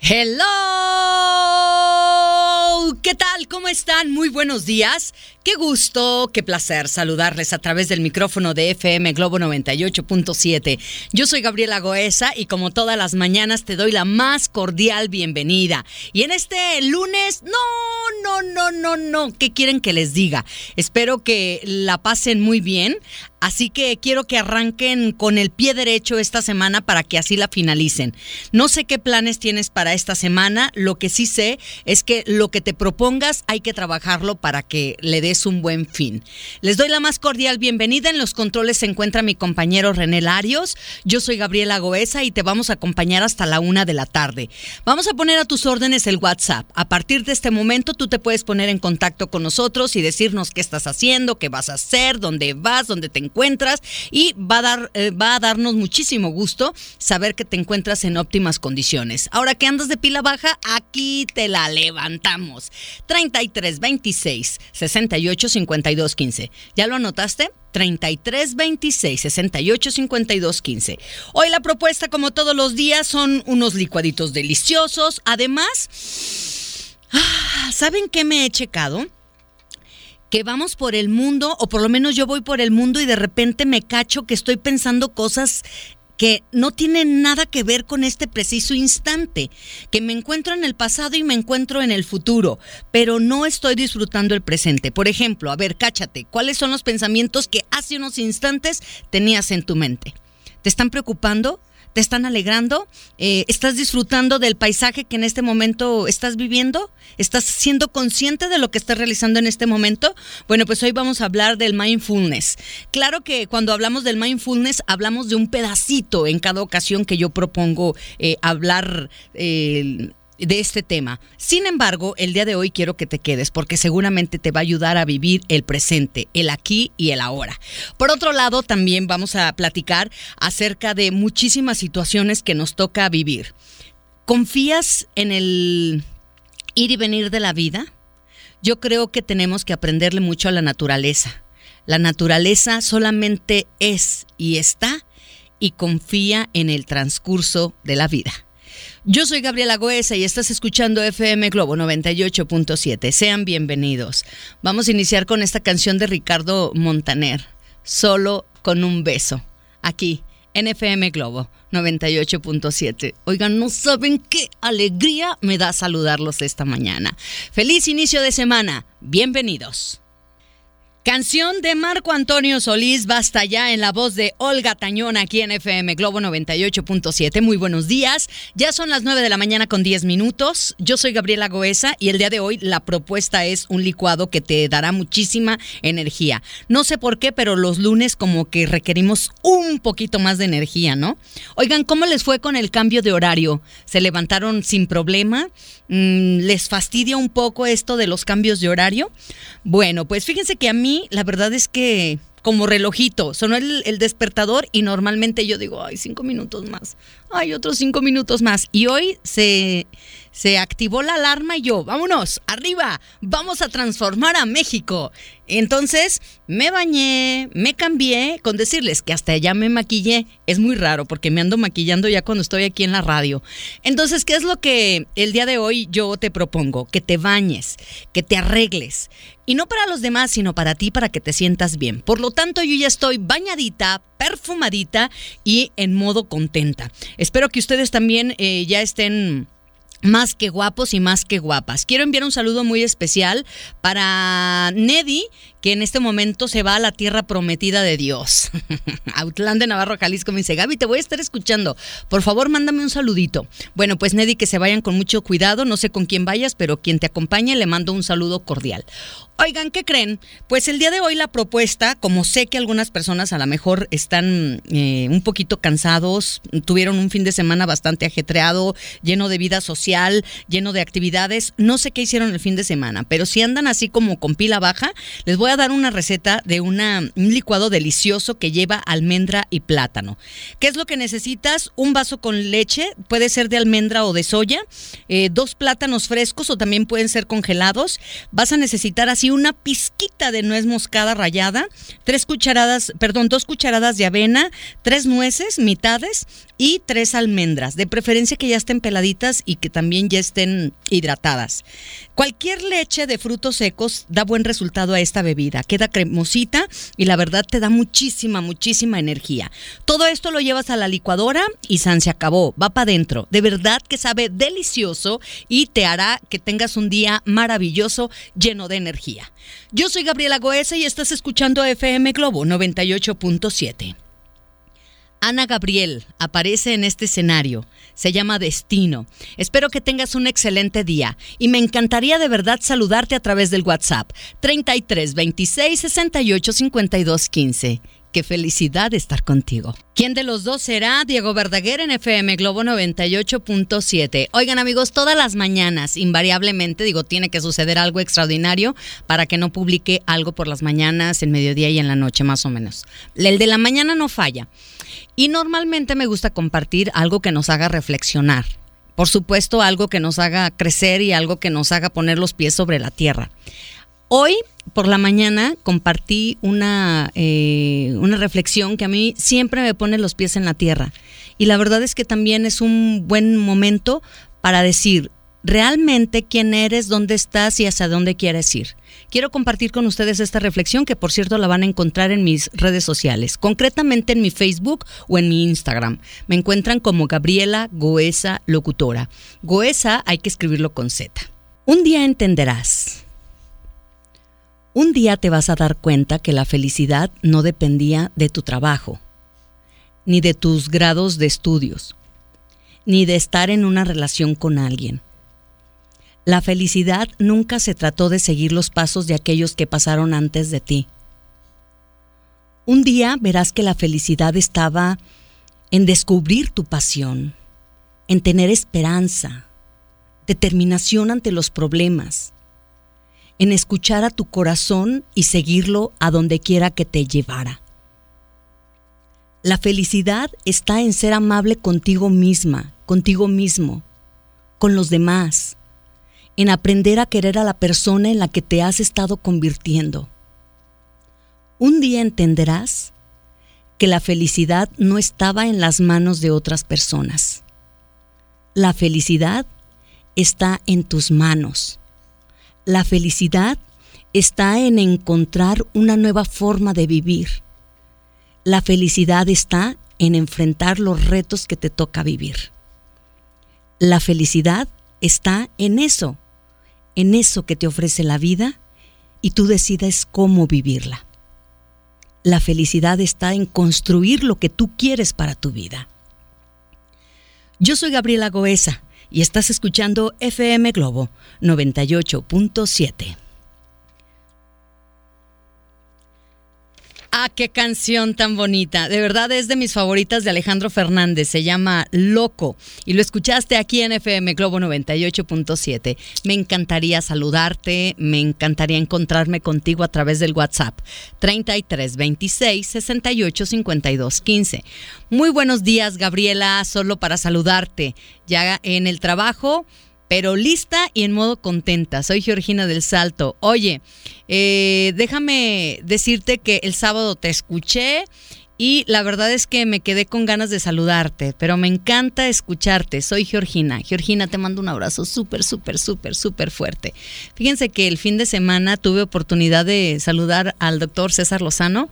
Hello, ¿qué tal? ¿Cómo están? Muy buenos días. Qué gusto, qué placer saludarles a través del micrófono de FM Globo 98.7. Yo soy Gabriela Goesa y como todas las mañanas te doy la más cordial bienvenida. Y en este lunes, no, no, no, no, no, ¿qué quieren que les diga? Espero que la pasen muy bien. Así que quiero que arranquen con el pie derecho esta semana para que así la finalicen. No sé qué planes tienes para esta semana, lo que sí sé es que lo que te propongas hay que trabajarlo para que le des un buen fin. Les doy la más cordial bienvenida. En los controles se encuentra mi compañero René Larios. Yo soy Gabriela Goesa y te vamos a acompañar hasta la una de la tarde. Vamos a poner a tus órdenes el WhatsApp. A partir de este momento tú te puedes poner en contacto con nosotros y decirnos qué estás haciendo, qué vas a hacer, dónde vas, dónde te encuentras y va a, dar, eh, va a darnos muchísimo gusto saber que te encuentras en óptimas condiciones. Ahora que andas de pila baja, aquí te la levantamos. 33 26 68 52 15. ¿Ya lo anotaste? 33 26 68 52 15. Hoy la propuesta, como todos los días, son unos licuaditos deliciosos. Además, ah, ¿saben qué me he checado? Que vamos por el mundo, o por lo menos yo voy por el mundo y de repente me cacho que estoy pensando cosas que no tienen nada que ver con este preciso instante, que me encuentro en el pasado y me encuentro en el futuro, pero no estoy disfrutando el presente. Por ejemplo, a ver, cáchate, ¿cuáles son los pensamientos que hace unos instantes tenías en tu mente? ¿Te están preocupando? ¿Te están alegrando? Eh, ¿Estás disfrutando del paisaje que en este momento estás viviendo? ¿Estás siendo consciente de lo que estás realizando en este momento? Bueno, pues hoy vamos a hablar del mindfulness. Claro que cuando hablamos del mindfulness hablamos de un pedacito en cada ocasión que yo propongo eh, hablar eh, de este tema. Sin embargo, el día de hoy quiero que te quedes porque seguramente te va a ayudar a vivir el presente, el aquí y el ahora. Por otro lado, también vamos a platicar acerca de muchísimas situaciones que nos toca vivir. ¿Confías en el ir y venir de la vida? Yo creo que tenemos que aprenderle mucho a la naturaleza. La naturaleza solamente es y está y confía en el transcurso de la vida. Yo soy Gabriela Goesa y estás escuchando FM Globo 98.7. Sean bienvenidos. Vamos a iniciar con esta canción de Ricardo Montaner, Solo con un beso, aquí en FM Globo 98.7. Oigan, no saben qué alegría me da saludarlos esta mañana. Feliz inicio de semana. Bienvenidos. Canción de Marco Antonio Solís, basta ya en la voz de Olga Tañón aquí en FM Globo 98.7. Muy buenos días. Ya son las 9 de la mañana con 10 minutos. Yo soy Gabriela Goesa y el día de hoy la propuesta es un licuado que te dará muchísima energía. No sé por qué, pero los lunes como que requerimos un poquito más de energía, ¿no? Oigan, ¿cómo les fue con el cambio de horario? ¿Se levantaron sin problema? Mm, ¿Les fastidia un poco esto de los cambios de horario? Bueno, pues fíjense que a mí la verdad es que como relojito, sonó el, el, despertador y normalmente yo digo, ay, cinco minutos más, ay, otros cinco minutos más. Y hoy se, se activó la alarma y yo, vámonos, arriba, vamos a transformar a México. Entonces me bañé, me cambié, con decirles que hasta allá me maquillé. Es muy raro porque me ando maquillando ya cuando estoy aquí en la radio. Entonces, ¿qué es lo que el día de hoy yo te propongo? Que te bañes, que te arregles. Y no para los demás, sino para ti, para que te sientas bien. Por lo tanto, yo ya estoy bañadita, perfumadita y en modo contenta. Espero que ustedes también eh, ya estén más que guapos y más que guapas. Quiero enviar un saludo muy especial para Neddy, que en este momento se va a la tierra prometida de Dios. De Navarro, Jalisco me dice, Gaby, te voy a estar escuchando. Por favor, mándame un saludito. Bueno, pues Neddy, que se vayan con mucho cuidado. No sé con quién vayas, pero quien te acompañe le mando un saludo cordial. Oigan, ¿qué creen? Pues el día de hoy la propuesta, como sé que algunas personas a lo mejor están eh, un poquito cansados, tuvieron un fin de semana bastante ajetreado, lleno de vida social, lleno de actividades, no sé qué hicieron el fin de semana, pero si andan así como con pila baja, les voy voy a dar una receta de un licuado delicioso que lleva almendra y plátano. ¿Qué es lo que necesitas? Un vaso con leche, puede ser de almendra o de soya, eh, dos plátanos frescos o también pueden ser congelados. Vas a necesitar así una pizquita de nuez moscada rallada, tres cucharadas, perdón, dos cucharadas de avena, tres nueces, mitades y tres almendras, de preferencia que ya estén peladitas y que también ya estén hidratadas. Cualquier leche de frutos secos da buen resultado a esta bebida, queda cremosita y la verdad te da muchísima, muchísima energía. Todo esto lo llevas a la licuadora y San se acabó, va para adentro. De verdad que sabe delicioso y te hará que tengas un día maravilloso lleno de energía. Yo soy Gabriela Goesa y estás escuchando FM Globo 98.7. Ana Gabriel aparece en este escenario. Se llama Destino. Espero que tengas un excelente día y me encantaría de verdad saludarte a través del WhatsApp 33 26 68 52 15. Qué felicidad estar contigo. ¿Quién de los dos será? Diego Verdaguer en FM Globo 98.7. Oigan amigos, todas las mañanas, invariablemente, digo, tiene que suceder algo extraordinario para que no publique algo por las mañanas, en mediodía y en la noche, más o menos. El de la mañana no falla. Y normalmente me gusta compartir algo que nos haga reflexionar. Por supuesto, algo que nos haga crecer y algo que nos haga poner los pies sobre la tierra. Hoy por la mañana compartí una, eh, una reflexión que a mí siempre me pone los pies en la tierra. Y la verdad es que también es un buen momento para decir realmente quién eres, dónde estás y hacia dónde quieres ir. Quiero compartir con ustedes esta reflexión que por cierto la van a encontrar en mis redes sociales, concretamente en mi Facebook o en mi Instagram. Me encuentran como Gabriela Goesa Locutora. Goesa hay que escribirlo con Z. Un día entenderás un día te vas a dar cuenta que la felicidad no dependía de tu trabajo, ni de tus grados de estudios, ni de estar en una relación con alguien. La felicidad nunca se trató de seguir los pasos de aquellos que pasaron antes de ti. Un día verás que la felicidad estaba en descubrir tu pasión, en tener esperanza, determinación ante los problemas, en escuchar a tu corazón y seguirlo a donde quiera que te llevara. La felicidad está en ser amable contigo misma, contigo mismo, con los demás, en aprender a querer a la persona en la que te has estado convirtiendo. Un día entenderás que la felicidad no estaba en las manos de otras personas. La felicidad está en tus manos la felicidad está en encontrar una nueva forma de vivir. La felicidad está en enfrentar los retos que te toca vivir. La felicidad está en eso, en eso que te ofrece la vida y tú decides cómo vivirla. La felicidad está en construir lo que tú quieres para tu vida. Yo soy Gabriela Goesa y estás escuchando FM Globo 98.7. Ah, qué canción tan bonita. De verdad es de mis favoritas de Alejandro Fernández. Se llama Loco. Y lo escuchaste aquí en FM Globo 98.7. Me encantaría saludarte. Me encantaría encontrarme contigo a través del WhatsApp 33 26 68 52 15. Muy buenos días, Gabriela. Solo para saludarte. Ya en el trabajo pero lista y en modo contenta. Soy Georgina del Salto. Oye, eh, déjame decirte que el sábado te escuché y la verdad es que me quedé con ganas de saludarte, pero me encanta escucharte. Soy Georgina. Georgina, te mando un abrazo súper, súper, súper, súper fuerte. Fíjense que el fin de semana tuve oportunidad de saludar al doctor César Lozano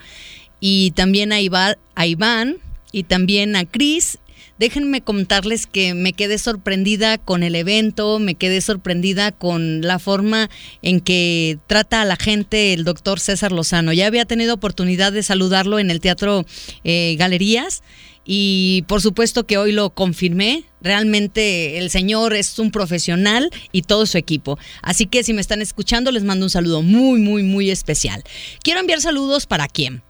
y también a Iván y también a Cris Déjenme contarles que me quedé sorprendida con el evento, me quedé sorprendida con la forma en que trata a la gente el doctor César Lozano. Ya había tenido oportunidad de saludarlo en el Teatro eh, Galerías y por supuesto que hoy lo confirmé. Realmente el señor es un profesional y todo su equipo. Así que si me están escuchando les mando un saludo muy, muy, muy especial. Quiero enviar saludos para quién?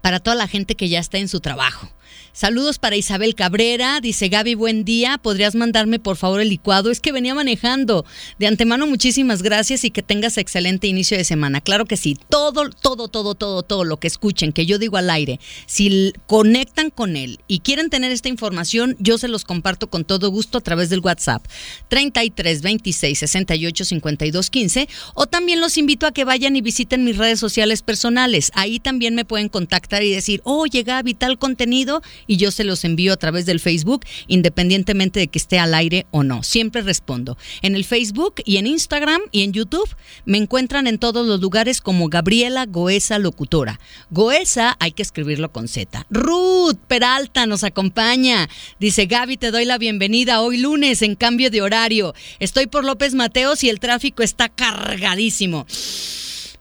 Para toda la gente que ya está en su trabajo Saludos para Isabel Cabrera. Dice Gaby, buen día. ¿Podrías mandarme por favor el licuado? Es que venía manejando. De antemano, muchísimas gracias y que tengas excelente inicio de semana. Claro que sí. Todo, todo, todo, todo, todo lo que escuchen, que yo digo al aire, si conectan con él y quieren tener esta información, yo se los comparto con todo gusto a través del WhatsApp 33 26 68 52 15 o también los invito a que vayan y visiten mis redes sociales personales. Ahí también me pueden contactar y decir, oye Gaby, tal contenido y yo se los envío a través del Facebook, independientemente de que esté al aire o no. Siempre respondo. En el Facebook y en Instagram y en YouTube me encuentran en todos los lugares como Gabriela Goesa Locutora. Goesa hay que escribirlo con Z. Ruth Peralta nos acompaña. Dice Gaby, te doy la bienvenida hoy lunes en cambio de horario. Estoy por López Mateos y el tráfico está cargadísimo.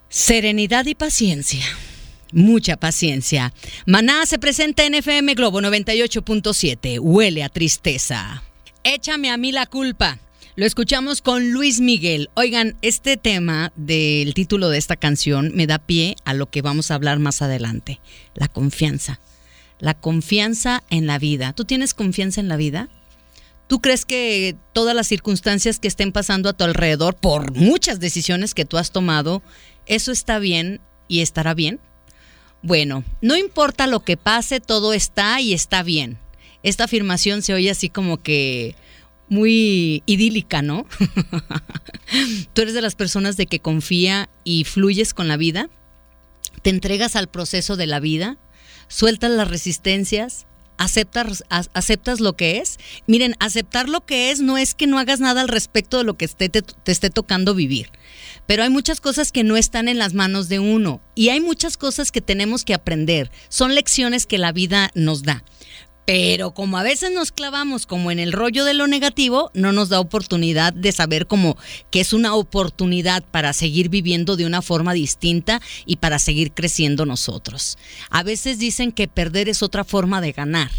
Serenidad y paciencia. Mucha paciencia. Maná se presenta en FM Globo 98.7. Huele a tristeza. Échame a mí la culpa. Lo escuchamos con Luis Miguel. Oigan, este tema del título de esta canción me da pie a lo que vamos a hablar más adelante. La confianza. La confianza en la vida. ¿Tú tienes confianza en la vida? ¿Tú crees que todas las circunstancias que estén pasando a tu alrededor, por muchas decisiones que tú has tomado, eso está bien y estará bien? Bueno, no importa lo que pase, todo está y está bien. Esta afirmación se oye así como que muy idílica, ¿no? Tú eres de las personas de que confía y fluyes con la vida, te entregas al proceso de la vida, sueltas las resistencias, aceptas, aceptas lo que es. Miren, aceptar lo que es no es que no hagas nada al respecto de lo que te, te esté tocando vivir pero hay muchas cosas que no están en las manos de uno y hay muchas cosas que tenemos que aprender. Son lecciones que la vida nos da. Pero como a veces nos clavamos como en el rollo de lo negativo, no nos da oportunidad de saber como que es una oportunidad para seguir viviendo de una forma distinta y para seguir creciendo nosotros. A veces dicen que perder es otra forma de ganar.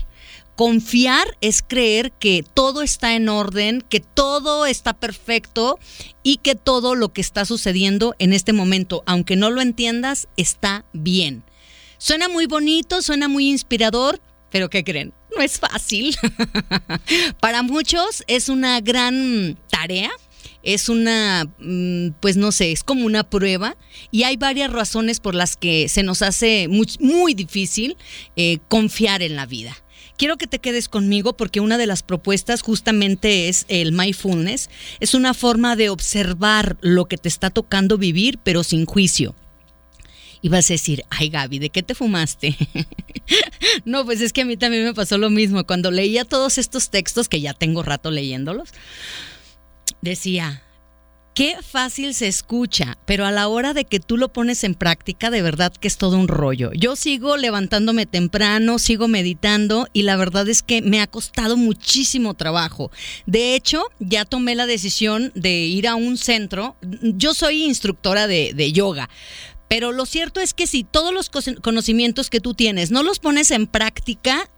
Confiar es creer que todo está en orden, que todo está perfecto y que todo lo que está sucediendo en este momento, aunque no lo entiendas, está bien. Suena muy bonito, suena muy inspirador, pero ¿qué creen? No es fácil. Para muchos es una gran tarea, es una, mm, pues no sé, es como una prueba y hay varias razones por las que se nos hace muy, difícil eh, confiar en la vida quiero que te quedes conmigo porque una de las propuestas justamente es el mindfulness. Es una forma de observar lo que te está tocando vivir, pero sin juicio. Y vas a decir, ay Gaby, ¿de qué te fumaste? no, pues es que a mí también me pasó lo mismo. Cuando leía todos estos textos, que ya tengo rato leyéndolos, decía, Qué fácil se escucha, pero a la hora de que tú lo pones en práctica, de verdad que es todo un rollo. Yo sigo levantándome temprano, sigo meditando y la verdad es que me ha costado muchísimo trabajo. De hecho, ya tomé la decisión de ir a un centro. Yo soy instructora de, yoga, pero lo cierto es que si todos los conocimientos que tú tienes no los pones en práctica,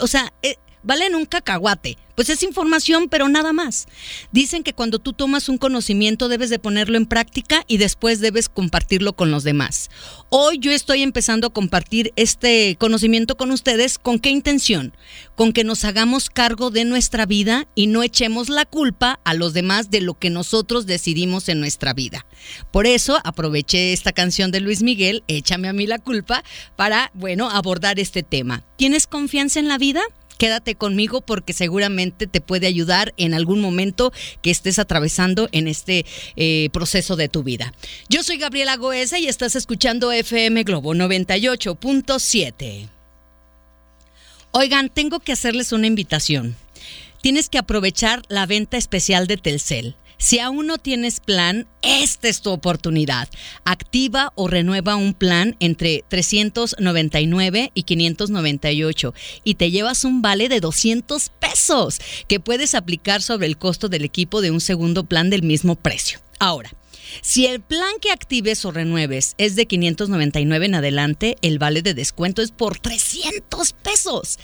o sea, eh, valen un cacahuate. Pues es información, pero nada más. Dicen que cuando tú tomas un conocimiento debes de ponerlo en práctica y después debes compartirlo con los demás. Hoy yo estoy empezando a compartir este conocimiento con ustedes. ¿Con qué intención? Con que nos hagamos cargo de nuestra vida y no echemos la culpa a los demás de lo que nosotros decidimos en nuestra vida. Por eso aproveché esta canción de Luis Miguel, Échame a mí la culpa, para, bueno, abordar este tema. ¿Tienes confianza en la vida? Quédate conmigo porque seguramente te puede ayudar en algún momento que estés atravesando en este eh, proceso de tu vida. Yo soy Gabriela Goesa y estás escuchando FM Globo 98.7. Oigan, tengo que hacerles una invitación. Tienes que aprovechar la venta especial de Telcel. Si aún no tienes plan, esta es tu oportunidad. Activa o renueva un plan entre 399 y 598 y te llevas un vale de 200 pesos que puedes aplicar sobre el costo del equipo de un segundo plan del mismo precio. Ahora, si el plan que actives o renueves es de 599 en adelante, el vale de descuento es por 300 pesos.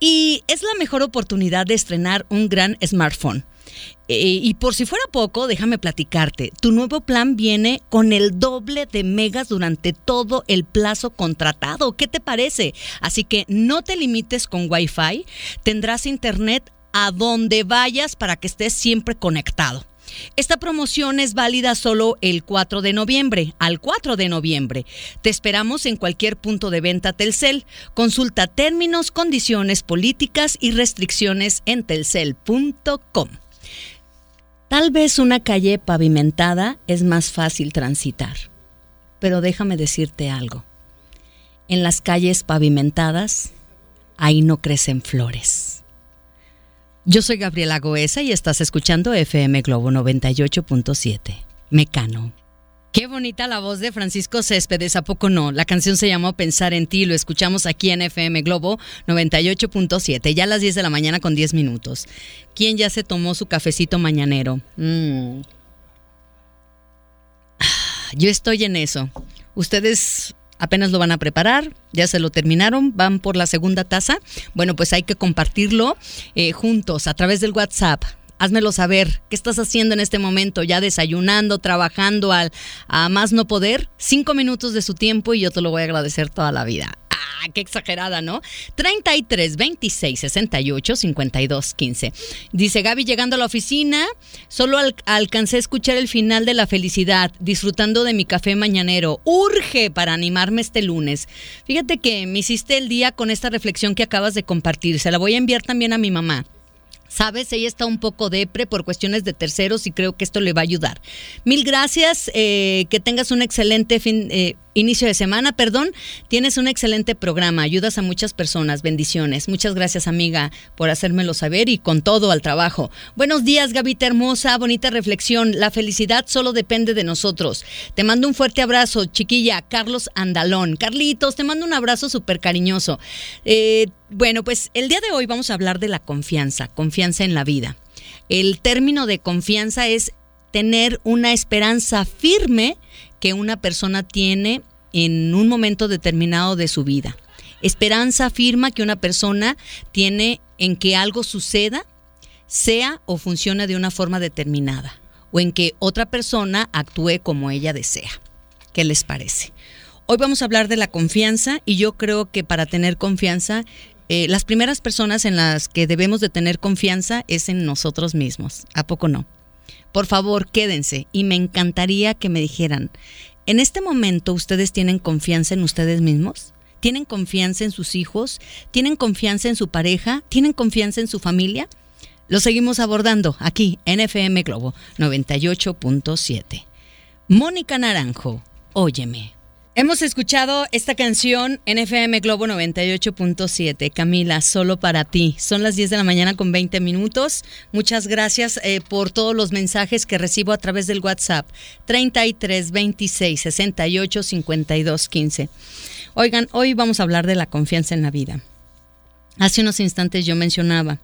Y es la mejor oportunidad de estrenar un gran smartphone. Eh, y por si fuera poco, déjame platicarte, tu nuevo plan viene con el doble de megas durante todo el plazo contratado. ¿Qué te parece? Así que no te limites con Wi-Fi, tendrás internet a donde vayas para que estés siempre conectado. Esta promoción es válida solo el 4 de noviembre, al 4 de noviembre. Te esperamos en cualquier punto de venta Telcel. Consulta términos, condiciones políticas y restricciones en telcel.com. Tal vez una calle pavimentada es más fácil transitar, pero déjame decirte algo. En las calles pavimentadas, ahí no crecen flores. Yo soy Gabriela Goesa y estás escuchando FM Globo 98.7. Mecano. Qué bonita la voz de Francisco Céspedes, ¿a poco no? La canción se llamó Pensar en ti, lo escuchamos aquí en FM Globo 98.7, ya a las 10 de la mañana con 10 minutos. ¿Quién ya se tomó su cafecito mañanero? Mm. Ah, yo estoy en eso. Ustedes apenas lo van a preparar, ya se lo terminaron, van por la segunda taza. Bueno, pues hay que compartirlo eh, juntos a través del WhatsApp. Házmelo saber, ¿qué estás haciendo en este momento? ¿Ya desayunando, trabajando al, a más no poder? Cinco minutos de su tiempo y yo te lo voy a agradecer toda la vida qué exagerada, ¿no? 33 26 68 52 15. Dice Gaby llegando a la oficina, solo alcancé a escuchar el final de la felicidad, disfrutando de mi café mañanero. Urge para animarme este lunes. Fíjate que me hiciste el día con esta reflexión que acabas de compartir. Se la voy a enviar también a mi mamá. Sabes, ella está un poco depre por cuestiones de terceros y creo que esto le va a ayudar. Mil gracias, eh, que tengas un excelente fin, eh, inicio de semana, perdón. Tienes un excelente programa, ayudas a muchas personas, bendiciones. Muchas gracias, amiga, por hacérmelo saber y con todo al trabajo. Buenos días, Gavita hermosa, bonita reflexión. La felicidad solo depende de nosotros. Te mando un fuerte abrazo, chiquilla, Carlos Andalón. Carlitos, te mando un abrazo súper cariñoso. Eh, bueno, pues el día de hoy vamos a hablar de la confianza, confianza en la vida. El término de confianza es tener una esperanza firme que una persona tiene en un momento determinado de su vida. Esperanza afirma que una persona tiene en que algo suceda, sea o funcione de una forma determinada, o en que otra persona actúe como ella desea. ¿Qué les parece? Hoy vamos a hablar de la confianza y yo creo que para tener confianza, eh, las primeras personas en las que debemos de tener confianza es en nosotros mismos. ¿A poco no? Por favor, quédense y me encantaría que me dijeran, ¿en este momento ustedes tienen confianza en ustedes mismos? ¿Tienen confianza en sus hijos? ¿Tienen confianza en su pareja? ¿Tienen confianza en su familia? Lo seguimos abordando aquí en FM Globo 98.7. Mónica Naranjo, óyeme. Hemos escuchado esta canción en FM Globo 98.7. Camila, solo para ti. Son las 10 de la mañana con 20 minutos. Muchas gracias eh, por todos los mensajes que recibo a través del WhatsApp. 33 26 68 52 15. Oigan, hoy vamos a hablar de la confianza en la vida. Hace unos instantes yo mencionaba,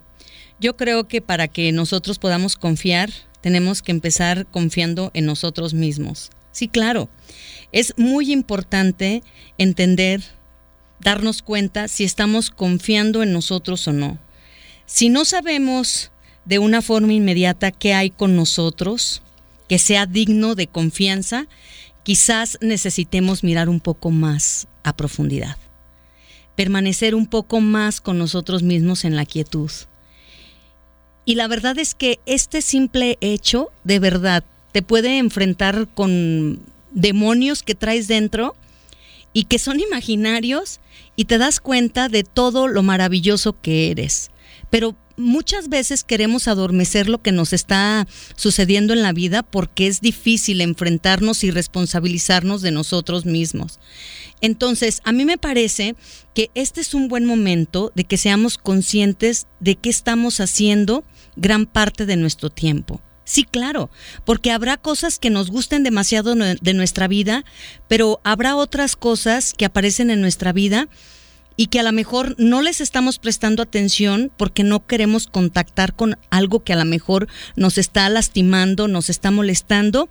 yo creo que para que nosotros podamos confiar, tenemos que empezar confiando en nosotros mismos. Sí, claro. Es muy importante entender, darnos cuenta si estamos confiando en nosotros o no. Si no sabemos de una forma inmediata qué hay con nosotros, que sea digno de confianza, quizás necesitemos mirar un poco más a profundidad, permanecer un poco más con nosotros mismos en la quietud. Y la verdad es que este simple hecho de verdad te puede enfrentar con demonios que traes dentro y que son imaginarios y te das cuenta de todo lo maravilloso que eres. Pero muchas veces queremos adormecer lo que nos está sucediendo en la vida porque es difícil enfrentarnos y responsabilizarnos de nosotros mismos. Entonces, a mí me parece que este es un buen momento de que seamos conscientes de qué estamos haciendo gran parte de nuestro tiempo. Sí, claro, porque habrá cosas que nos gusten demasiado de nuestra vida, pero habrá otras cosas que aparecen en nuestra vida y que a lo mejor no les estamos prestando atención porque no queremos contactar con algo que a lo mejor nos está lastimando, nos está molestando.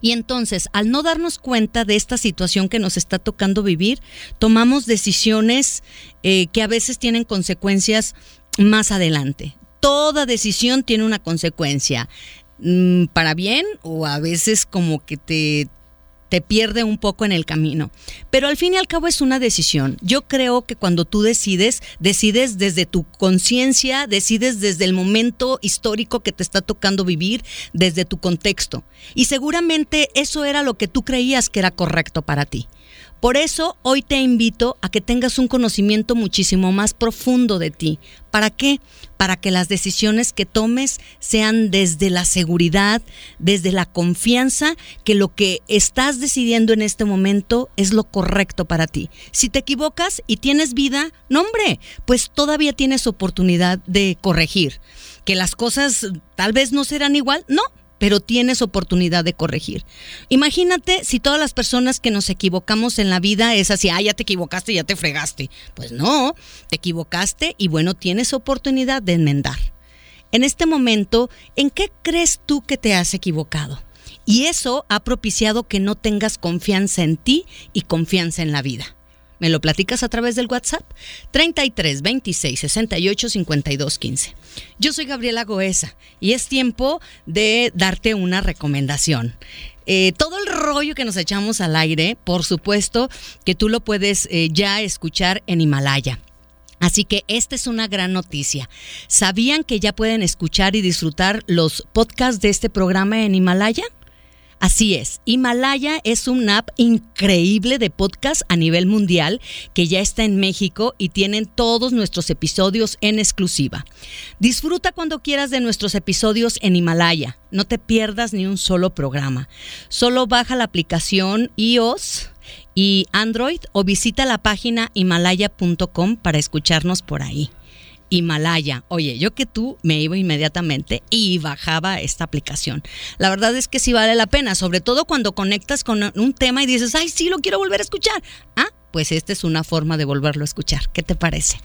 Y entonces, al no darnos cuenta de esta situación que nos está tocando vivir, tomamos decisiones eh, que a veces tienen consecuencias más adelante Toda decisión tiene una consecuencia, mm, para bien o a veces como que te te pierde un poco en el camino. Pero al fin y al cabo es una decisión. Yo creo que cuando tú decides, decides desde tu conciencia, decides desde el momento histórico que te está tocando vivir, desde tu contexto. Y seguramente eso era lo que tú creías que era correcto para ti. Por eso hoy te invito a que tengas un conocimiento muchísimo más profundo de ti. ¿Para qué? Para que las decisiones que tomes sean desde la seguridad, desde la confianza, que lo que estás decidiendo en este momento es lo correcto para ti. Si te equivocas y tienes vida, no hombre, pues todavía tienes oportunidad de corregir. Que las cosas tal vez no serán igual, no, pero tienes oportunidad de corregir. Imagínate si todas las personas que nos equivocamos en la vida es así, ah, ya te equivocaste, ya te fregaste. Pues no, te equivocaste y bueno, tienes oportunidad de enmendar. En este momento, ¿en qué crees tú que te has equivocado? Y eso ha propiciado que no tengas confianza en ti y confianza en la vida. ¿Me lo platicas a través del WhatsApp? 33 26 68 52 15. Yo soy Gabriela Goesa y es tiempo de darte una recomendación. Eh, todo el rollo que nos echamos al aire, por supuesto que tú lo puedes eh, ya escuchar en Himalaya. Así que esta es una gran noticia. ¿Sabían que ya pueden escuchar y disfrutar los podcasts de este programa en Himalaya? Así es, Himalaya es un app increíble de podcast a nivel mundial que ya está en México y tienen todos nuestros episodios en exclusiva. Disfruta cuando quieras de nuestros episodios en Himalaya. No te pierdas ni un solo programa. Solo baja la aplicación iOS y Android o visita la página himalaya.com para escucharnos por ahí. Himalaya. Oye, yo que tú me iba inmediatamente y bajaba esta aplicación. La verdad es que sí vale la pena, sobre todo cuando conectas con un tema y dices, ay, sí, lo quiero volver a escuchar. Ah, pues esta es una forma de volverlo a escuchar. ¿Qué te parece?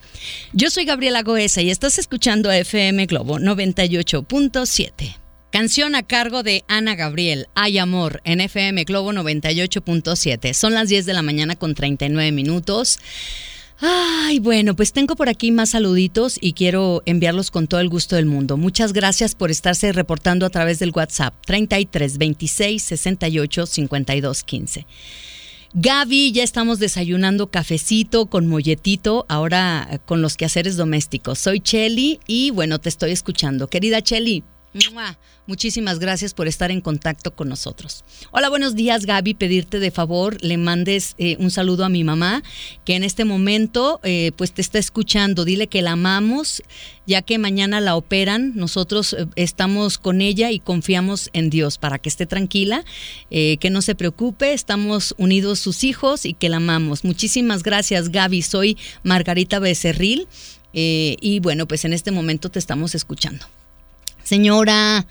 Yo soy Gabriela Goesa y estás escuchando FM Globo 98.7. Canción a cargo de Ana Gabriel, Hay Amor, en FM Globo 98.7. Son las 10 de la mañana con 39 minutos. Ay, bueno, pues tengo por aquí más saluditos y quiero enviarlos con todo el gusto del mundo. Muchas gracias por estarse reportando a través del WhatsApp 33 26 68 52 15. Gaby, ya estamos desayunando cafecito con molletito, ahora con los quehaceres domésticos. Soy Chelly y bueno, te estoy escuchando. Querida Chelly, Muchísimas gracias por estar en contacto con nosotros. Hola, buenos días Gaby. Pedirte de favor le mandes eh, un saludo a mi mamá que en este momento eh, pues te está escuchando. Dile que la amamos ya que mañana la operan. Nosotros eh, estamos con ella y confiamos en Dios para que esté tranquila, que no se preocupe. Estamos unidos sus hijos y que la amamos. Muchísimas gracias Gaby. Soy Margarita Becerril y bueno pues en este momento te estamos escuchando. Señora,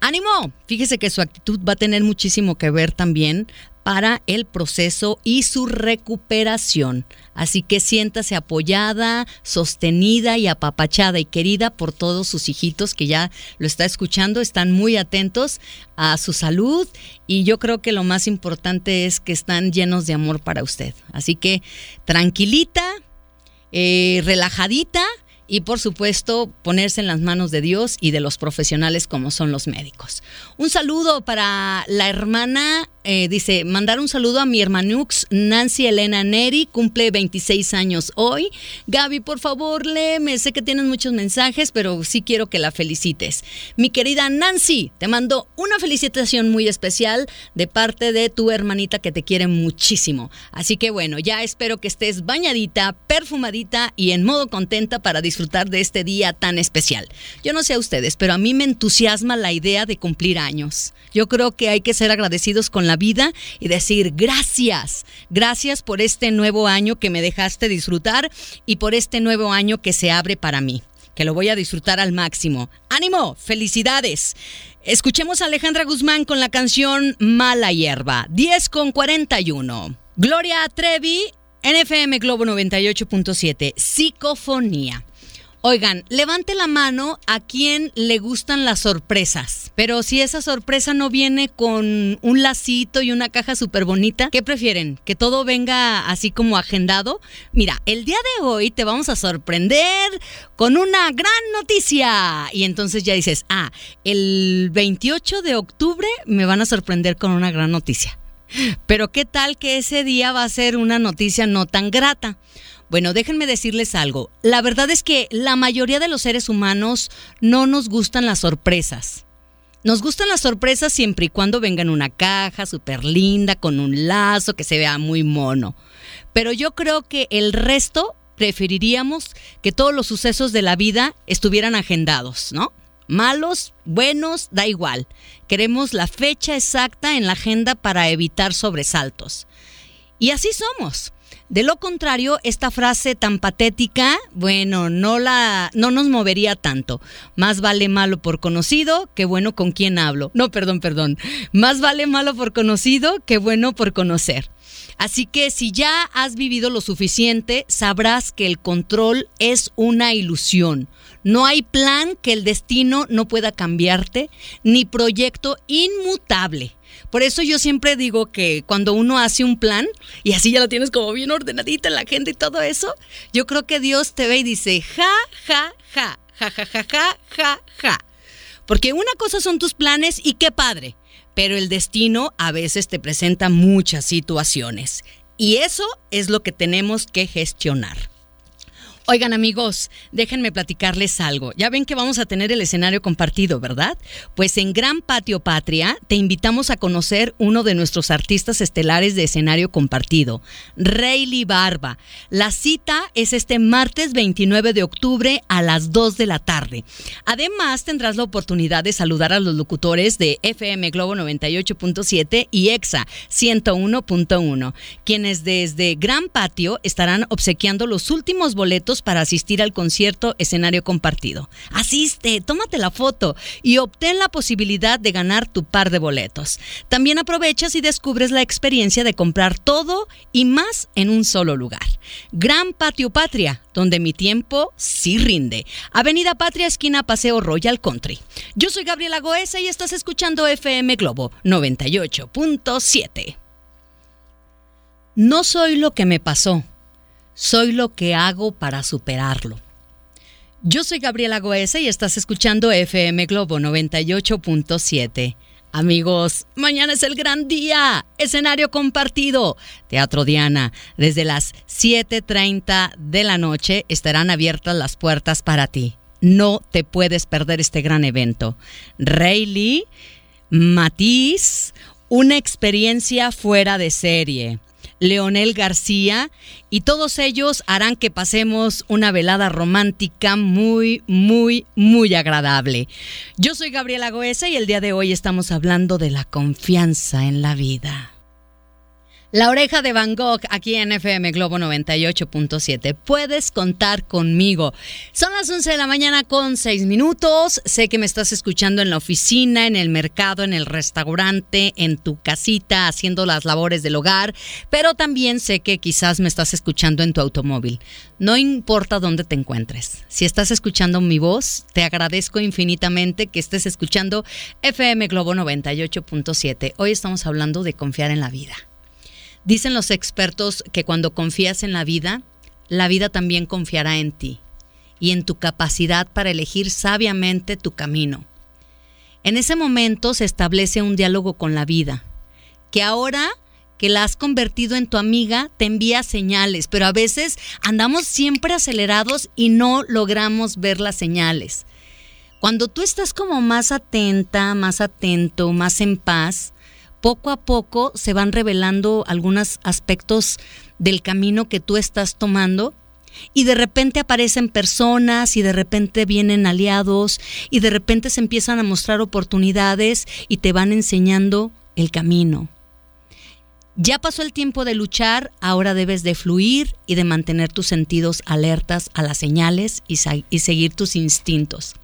ánimo. Fíjese que su actitud va a tener muchísimo que ver también para el proceso y su recuperación. Así que siéntase apoyada, sostenida y apapachada y querida por todos sus hijitos que ya lo está escuchando, están muy atentos a su salud y yo creo que lo más importante es que están llenos de amor para usted. Así que tranquilita, eh, relajadita y por supuesto ponerse en las manos de Dios y de los profesionales como son los médicos. Un saludo para la hermana eh, dice, mandar un saludo a mi hermanux Nancy Elena Neri, cumple 26 años hoy. Gaby, por favor, léeme, sé que tienes muchos mensajes, pero sí quiero que la felicites. Mi querida Nancy, te mando una felicitación muy especial de parte de tu hermanita que te quiere muchísimo. Así que bueno, ya espero que estés bañadita, perfumadita y en modo contenta para disfrutar de este día tan especial. Yo no sé a ustedes, pero a mí me entusiasma la idea de cumplir años. Yo creo que hay que ser agradecidos con la vida y decir gracias, gracias por este nuevo año que me dejaste disfrutar y por este nuevo año que se abre para mí que lo voy a disfrutar al máximo. ¡Ánimo! ¡Felicidades! Escuchemos a Alejandra Guzmán con la canción Mala Hierba, 10 con 41. Gloria Trevi, NFM Globo 98.7, Psicofonía. Oigan, levante la mano a quien le gustan las sorpresas. Pero si esa sorpresa no viene con un lacito y una caja súper bonita, ¿qué prefieren? ¿Que todo venga así como agendado? Mira, el día de hoy te vamos a sorprender con una gran noticia. Y entonces ya dices, ah, el 28 de octubre me van a sorprender con una gran noticia. Pero ¿qué tal que ese día va a ser una noticia no tan grata? Bueno, déjenme decirles algo. La verdad es que la mayoría de los seres humanos no nos gustan las sorpresas. Nos gustan las sorpresas siempre y cuando vengan una caja súper linda, con un lazo, que se vea muy mono. Pero yo creo que el resto preferiríamos que todos los sucesos de la vida estuvieran agendados, ¿no? Malos, buenos, da igual. Queremos la fecha exacta en la agenda para evitar sobresaltos. Y así somos. De lo contrario, esta frase tan patética, bueno, no la no nos movería tanto. Más vale malo por conocido que bueno con quien hablo. No, perdón, perdón. Más vale malo por conocido que bueno por conocer. Así que si ya has vivido lo suficiente, sabrás que el control es una ilusión. No hay plan que el destino no pueda cambiarte, ni proyecto inmutable. Por eso yo siempre digo que cuando uno hace un plan y así ya lo tienes como bien ordenadita en la agenda y todo eso, yo creo que Dios te ve y dice, ja, ja, ja, ja, ja, ja, ja, ja. Porque una cosa son tus planes y qué padre, pero el destino a veces te presenta muchas situaciones. Y eso es lo que tenemos que gestionar. Oigan amigos, déjenme platicarles algo. Ya ven que vamos a tener el escenario compartido, ¿verdad? Pues en Gran Patio Patria te invitamos a conocer uno de nuestros artistas estelares de escenario compartido, Rayleigh Barba. La cita es este martes 29 de octubre a las 2 de la tarde. Además tendrás la oportunidad de saludar a los locutores de FM Globo 98.7 y EXA 101.1, quienes desde Gran Patio estarán obsequiando los últimos boletos para asistir al concierto escenario compartido. Asiste, tómate la foto y obtén la posibilidad de ganar tu par de boletos. También aprovechas y descubres la experiencia de comprar todo y más en un solo lugar. Gran Patio Patria, donde mi tiempo sí rinde. Avenida Patria, esquina Paseo Royal Country. Yo soy Gabriela Goesa y estás escuchando FM Globo 98.7. No soy lo que me pasó soy lo que hago para superarlo. Yo soy Gabriela Goese y estás escuchando FM Globo 98.7. Amigos, mañana es el gran día. Escenario compartido. Teatro Diana. Desde las 7.30 de la noche estarán abiertas las puertas para ti. No te puedes perder este gran evento. Rayleigh, Matiz, una experiencia fuera de serie. Leonel García, y todos ellos harán que pasemos una velada romántica muy, muy, muy agradable. Yo soy Gabriela Goesa y el día de hoy estamos hablando de la confianza en la vida. La oreja de Van Gogh aquí en FM Globo 98.7. Puedes contar conmigo. Son las 11 de la mañana con 6 minutos. Sé que me estás escuchando en la oficina, en el mercado, en el restaurante, en tu casita, haciendo las labores del hogar, pero también sé que quizás me estás escuchando en tu automóvil. No importa dónde te encuentres. Si estás escuchando mi voz, te agradezco infinitamente que estés escuchando FM Globo 98.7. Hoy estamos hablando de confiar en la vida. Dicen los expertos que cuando confías en la vida, la vida también confiará en ti y en tu capacidad para elegir sabiamente tu camino. En ese momento se establece un diálogo con la vida, que ahora que la has convertido en tu amiga, te envía señales, pero a veces andamos siempre acelerados y no logramos ver las señales. Cuando tú estás como más atenta, más atento, más en paz, poco a poco se van revelando algunos aspectos del camino que tú estás tomando y de repente aparecen personas y de repente vienen aliados y de repente se empiezan a mostrar oportunidades y te van enseñando el camino. Ya pasó el tiempo de luchar, ahora debes de fluir y de mantener tus sentidos alertas a las señales y, y seguir tus instintos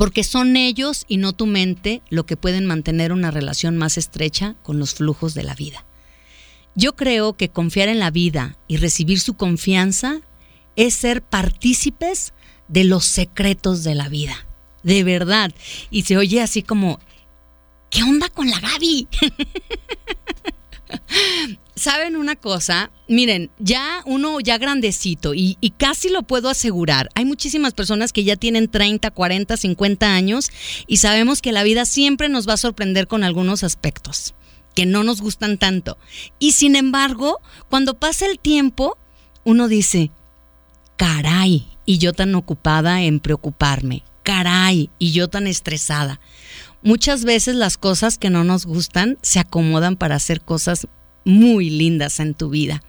porque son ellos y no tu mente lo que pueden mantener una relación más estrecha con los flujos de la vida. Yo creo que confiar en la vida y recibir su confianza es ser partícipes de los secretos de la vida. De verdad. Y se oye así como, ¿qué onda con la Gaby? ¿Saben una cosa? Miren, ya uno ya grandecito y, y, casi lo puedo asegurar. Hay muchísimas personas que ya tienen 30, 40, 50 años y sabemos que la vida siempre nos va a sorprender con algunos aspectos que no nos gustan tanto. Y sin embargo, cuando pasa el tiempo, uno dice, caray, y yo tan ocupada en preocuparme, caray, y yo tan estresada. Muchas veces las cosas que no nos gustan se acomodan para hacer cosas muy lindas en tu vida.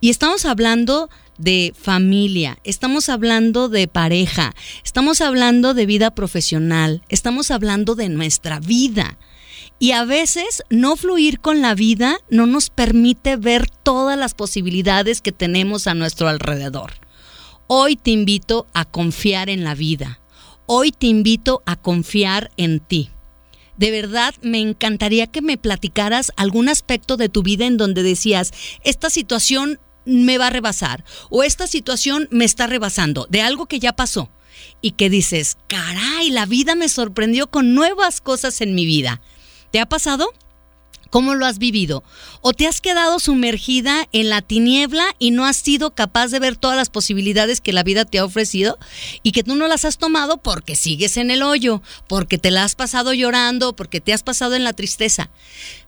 Y estamos hablando de familia, estamos hablando de pareja, estamos hablando de vida profesional, estamos hablando de nuestra vida. Y a veces no fluir con la vida no nos permite ver todas las posibilidades que tenemos a nuestro alrededor. Hoy te invito a confiar en la vida. Hoy te invito a confiar en ti. De verdad, me encantaría que me platicaras algún aspecto de tu vida en donde decías, esta situación me va a rebasar o esta situación me está rebasando de algo que ya pasó y que dices, caray, la vida me sorprendió con nuevas cosas en mi vida. ¿Te ha pasado? ¿Cómo lo has vivido? ¿O te has quedado sumergida en la tiniebla y no has sido capaz de ver todas las posibilidades que la vida te ha ofrecido y que tú no las has tomado porque sigues en el hoyo, porque te la has pasado llorando, porque te has pasado en la tristeza?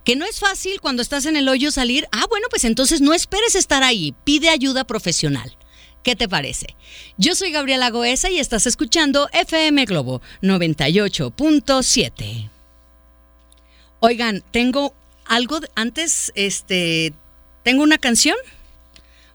Que no es fácil cuando estás en el hoyo salir. Ah, bueno, pues entonces no esperes estar ahí, pide ayuda profesional. ¿Qué te parece? Yo soy Gabriela Goesa y estás escuchando FM Globo 98.7. Oigan, tengo algo antes, este, tengo una canción.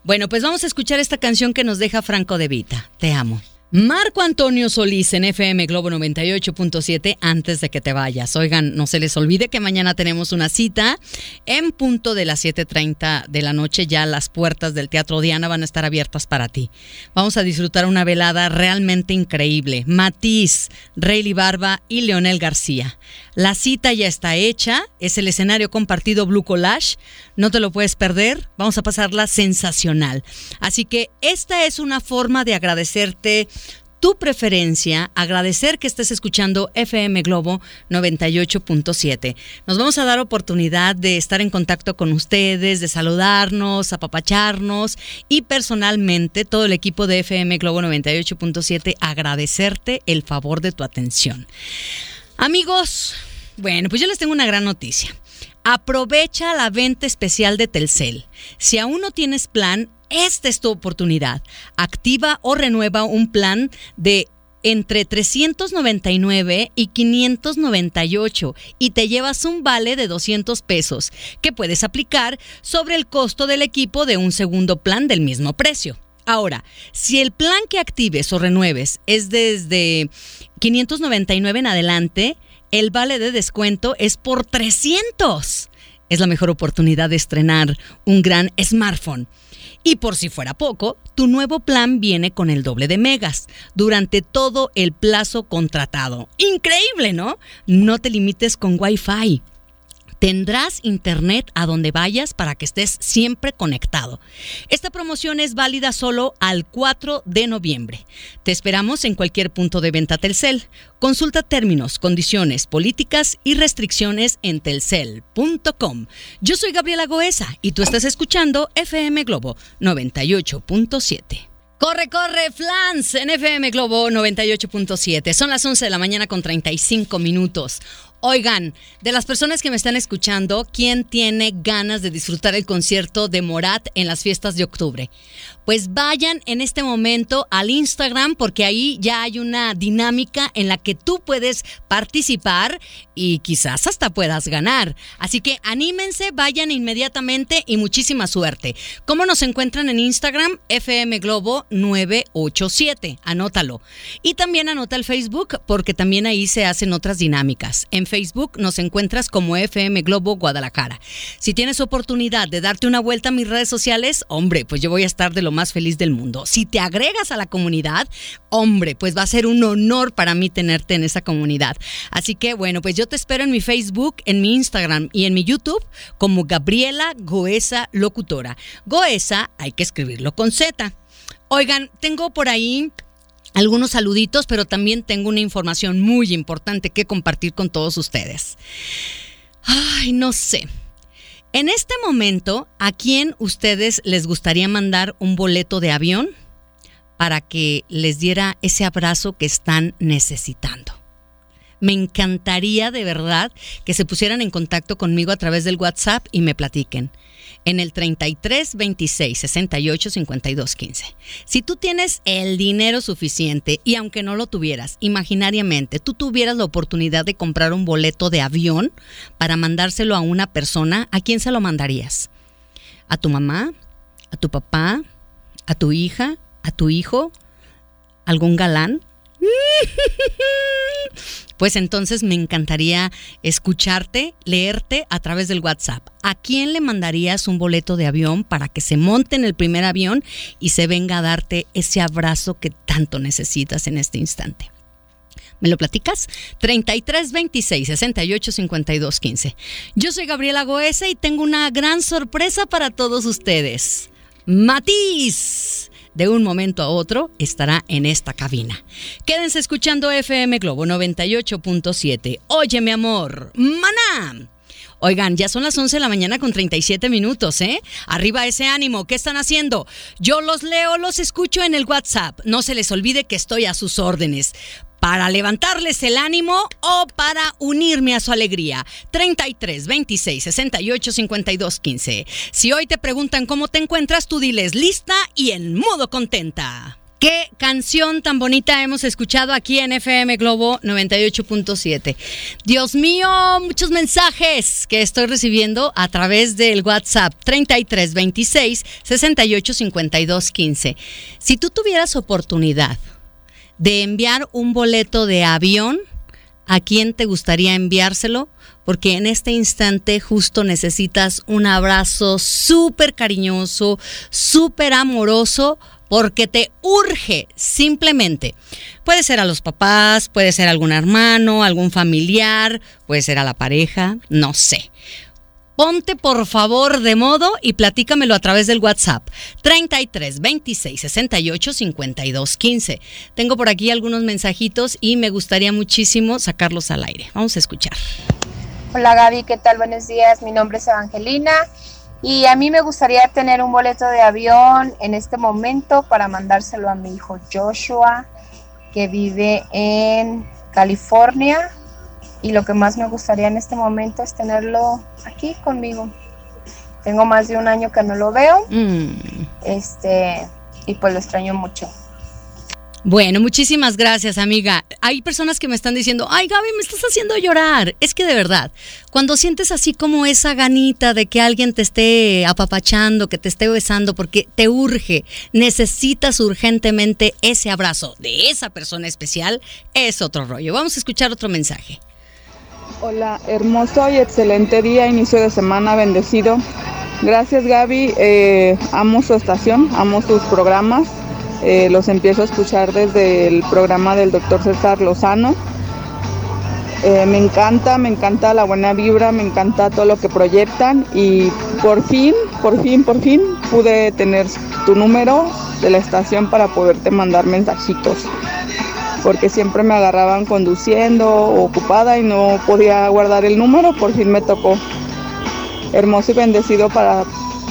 Bueno, pues vamos a escuchar esta canción que nos deja Franco de Vita. Te amo. Marco Antonio Solís en FM Globo 98.7 antes de que te vayas. Oigan, no se les olvide que mañana tenemos una cita en punto de las 7.30 de la noche. Ya las puertas del Teatro Diana van a estar abiertas para ti. Vamos a disfrutar una velada realmente increíble. Matiz, Rayleigh Barba y Leonel García. La cita ya está hecha. Es el escenario compartido Blue Collage. No te lo puedes perder. Vamos a pasarla sensacional. Así que esta es una forma de agradecerte tu preferencia, agradecer que estés escuchando FM Globo 98.7. Nos vamos a dar oportunidad de estar en contacto con ustedes, de saludarnos, apapacharnos y personalmente todo el equipo de FM Globo 98.7 agradecerte el favor de tu atención. Amigos, bueno, pues yo les tengo una gran noticia. Aprovecha la venta especial de Telcel. Si aún no tienes plan, esta es tu oportunidad. Activa o renueva un plan de entre 399 y 598 y te llevas un vale de 200 pesos que puedes aplicar sobre el costo del equipo de un segundo plan del mismo precio. Ahora, si el plan que actives o renueves es desde 599 en adelante, el vale de descuento es por 300. Es la mejor oportunidad de estrenar un gran smartphone. Y por si fuera poco, tu nuevo plan viene con el doble de megas durante todo el plazo contratado. Increíble, ¿no? No te limites con Wi-Fi. Tendrás internet a donde vayas para que estés siempre conectado. Esta promoción es válida solo al 4 de noviembre. Te esperamos en cualquier punto de venta Telcel. Consulta términos, condiciones, políticas y restricciones en telcel.com. Yo soy Gabriela Goesa y tú estás escuchando FM Globo 98.7. Corre, corre, Flans en FM Globo 98.7. Son las 11 de la mañana con 35 minutos. Oigan, de las personas que me están escuchando, ¿quién tiene ganas de disfrutar el concierto de Morat en las fiestas de octubre? Pues vayan en este momento al Instagram porque ahí ya hay una dinámica en la que tú puedes participar y quizás hasta puedas ganar. Así que anímense, vayan inmediatamente y muchísima suerte. ¿Cómo nos encuentran en Instagram? FM Globo 987. Anótalo. Y también anota el Facebook porque también ahí se hacen otras dinámicas. En Facebook nos encuentras como FM Globo Guadalajara. Si tienes oportunidad de darte una vuelta a mis redes sociales, hombre, pues yo voy a estar de lo más feliz del mundo. Si te agregas a la comunidad, hombre, pues va a ser un honor para mí tenerte en esa comunidad. Así que bueno, pues yo te espero en mi Facebook, en mi Instagram y en mi YouTube como Gabriela Goesa Locutora. Goesa hay que escribirlo con Z. Oigan, tengo por ahí algunos saluditos, pero también tengo una información muy importante que compartir con todos ustedes. Ay, no sé. En este momento, ¿a quién ustedes les gustaría mandar un boleto de avión para que les diera ese abrazo que están necesitando? Me encantaría de verdad que se pusieran en contacto conmigo a través del WhatsApp y me platiquen en el 33 26 68 52 15. Si tú tienes el dinero suficiente y aunque no lo tuvieras, imaginariamente tú tuvieras la oportunidad de comprar un boleto de avión para mandárselo a una persona, ¿a quién se lo mandarías? ¿A tu mamá? ¿A tu papá? ¿A tu hija? ¿A tu hijo? ¿Algún galán? Pues entonces me encantaría escucharte, leerte a través del WhatsApp. ¿A quién le mandarías un boleto de avión para que se monte en el primer avión y se venga a darte ese abrazo que tanto necesitas en este instante? ¿Me lo platicas? 33 26 68 52 15. Yo soy Gabriela Goesa y tengo una gran sorpresa para todos ustedes. Matiz de un momento a otro estará en esta cabina. Quédense escuchando FM Globo 98.7. Oye, mi amor, maná. Oigan, ya son las 11 de la mañana con 37 minutos, ¿eh? Arriba ese ánimo, ¿qué están haciendo? Yo los leo, los escucho en el WhatsApp. No se les olvide que estoy a sus órdenes para levantarles el ánimo o para unirme a su alegría. 33 26 68 52 15. Si hoy te preguntan cómo te encuentras, tú diles lista y en modo contenta. Qué canción tan bonita hemos escuchado aquí en FM Globo 98.7. Dios mío, muchos mensajes que estoy recibiendo a través del WhatsApp 33 26 68 52 15. Si tú tuvieras oportunidad de enviar un boleto de avión, ¿a quién te gustaría enviárselo? Porque en este instante justo necesitas un abrazo súper cariñoso, súper amoroso, porque te urge simplemente. Puede ser a los papás, puede ser algún hermano, algún familiar, puede ser a la pareja, no sé. Ponte por favor de modo y platícamelo a través del WhatsApp 33 26 68 52 15. Tengo por aquí algunos mensajitos y me gustaría muchísimo sacarlos al aire. Vamos a escuchar. Hola Gaby, ¿qué tal? Buenos días. Mi nombre es Evangelina y a mí me gustaría tener un boleto de avión en este momento para mandárselo a mi hijo Joshua que vive en California y lo que más me gustaría en este momento es tenerlo aquí conmigo. Tengo más de un año que no lo veo. Mm. Este, y pues lo extraño mucho. Bueno, muchísimas gracias, amiga. Hay personas que me están diciendo, ay, Gaby, me estás haciendo llorar. Es que de verdad, cuando sientes así como esa ganita de que alguien te esté apapachando, que te esté besando, porque te urge, necesitas urgentemente ese abrazo de esa persona especial, es otro rollo. Vamos a escuchar otro mensaje. Hola, hermoso y excelente día, inicio de semana bendecido. Gracias Gaby, eh, amo su estación, amo sus programas, eh, los empiezo a escuchar desde el programa del doctor César Lozano. Eh, me encanta, me encanta la buena vibra, me encanta todo lo que proyectan y por fin, por fin, por fin pude tener tu número de la estación para poderte mandar mensajitos porque siempre me agarraban conduciendo ocupada y no podía guardar el número, por fin me tocó. Hermoso y bendecido para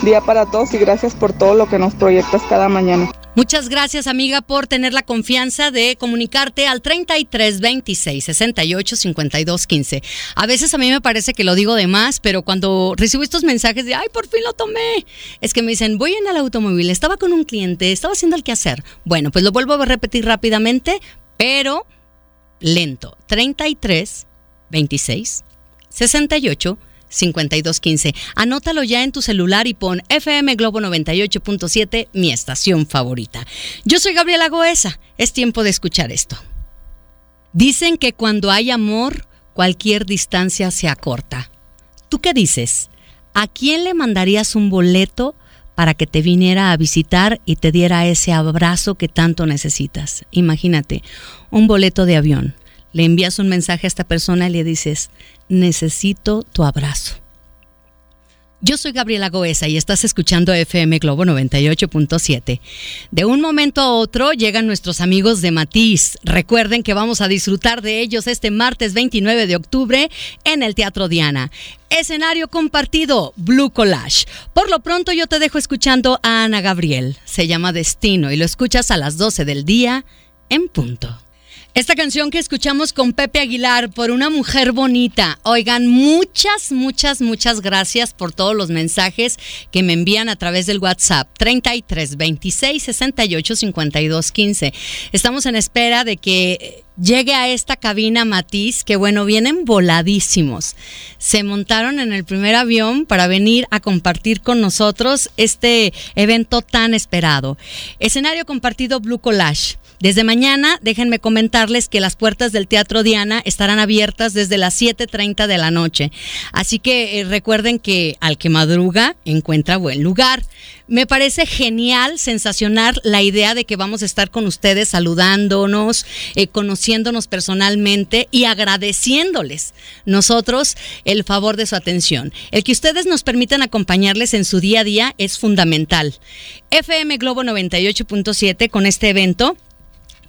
día para todos y gracias por todo lo que nos proyectas cada mañana. Muchas gracias, amiga, por tener la confianza de comunicarte al 33 26 68 52 15. A veces a mí me parece que lo digo de más, pero cuando recibo estos mensajes de ay, por fin lo tomé, es que me dicen, voy en el automóvil, estaba con un cliente, estaba haciendo el quehacer. Bueno, pues lo vuelvo a repetir rápidamente pero lento. 33 26 68 52 15. Anótalo ya en tu celular y pon FM Globo 98.7, mi estación favorita. Yo soy Gabriela Goesa. Es tiempo de escuchar esto. Dicen que cuando hay amor, cualquier distancia se acorta. ¿Tú qué dices? ¿A quién le mandarías un boleto para que te viniera a visitar y te diera ese abrazo que tanto necesitas. Imagínate, un boleto de avión. Le envías un mensaje a esta persona y le dices, necesito tu abrazo. Yo soy Gabriela Goesa y estás escuchando FM Globo 98.7. De un momento a otro llegan nuestros amigos de Matiz. Recuerden que vamos a disfrutar de ellos este martes 29 de octubre en el Teatro Diana. Escenario compartido, Blue Collage. Por lo pronto yo te dejo escuchando a Ana Gabriel. Se llama Destino y lo escuchas a las 12 del día en punto. Esta canción que escuchamos con Pepe Aguilar por una mujer bonita. Oigan, muchas, muchas, muchas gracias por todos los mensajes que me envían a través del WhatsApp 33 26 68 52 15. Estamos en espera de que llegue a esta cabina Matiz, que bueno, vienen voladísimos. Se montaron en el primer avión para venir a compartir con nosotros este evento tan esperado. Escenario compartido Blue Collage. Desde mañana, déjenme comentarles que las puertas del Teatro Diana estarán abiertas desde las 7.30 de la noche. Así que eh, recuerden que al que madruga encuentra buen lugar. Me parece genial, sensacional la idea de que vamos a estar con ustedes saludándonos, eh, conociéndonos personalmente y agradeciéndoles nosotros el favor de su atención. El que ustedes nos permitan acompañarles en su día a día es fundamental. FM Globo 98.7 con este evento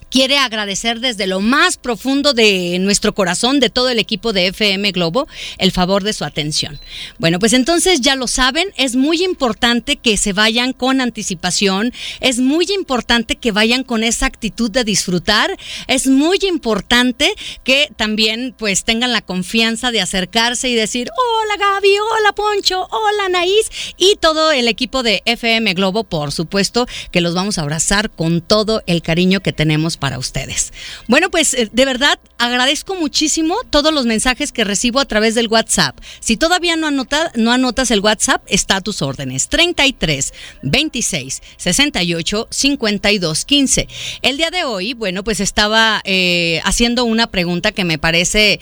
quiere agradecer desde lo más profundo de nuestro corazón, de todo el equipo de FM Globo, el favor de su atención. Bueno, pues entonces ya lo saben, es muy importante que se vayan con anticipación, es muy importante que vayan con esa actitud de disfrutar, es muy importante que también pues tengan la confianza de acercarse y decir, hola Gaby, hola Poncho, hola Naís y todo el equipo de FM Globo, por supuesto, que los vamos a abrazar con todo el cariño que tenemos ustedes. Bueno, pues eh, de verdad agradezco muchísimo todos los mensajes que recibo a través del WhatsApp. Si todavía no, no anotas el WhatsApp, está a tus órdenes. 33 26 68 52 15. El día de hoy, bueno, pues estaba eh, haciendo una pregunta que me parece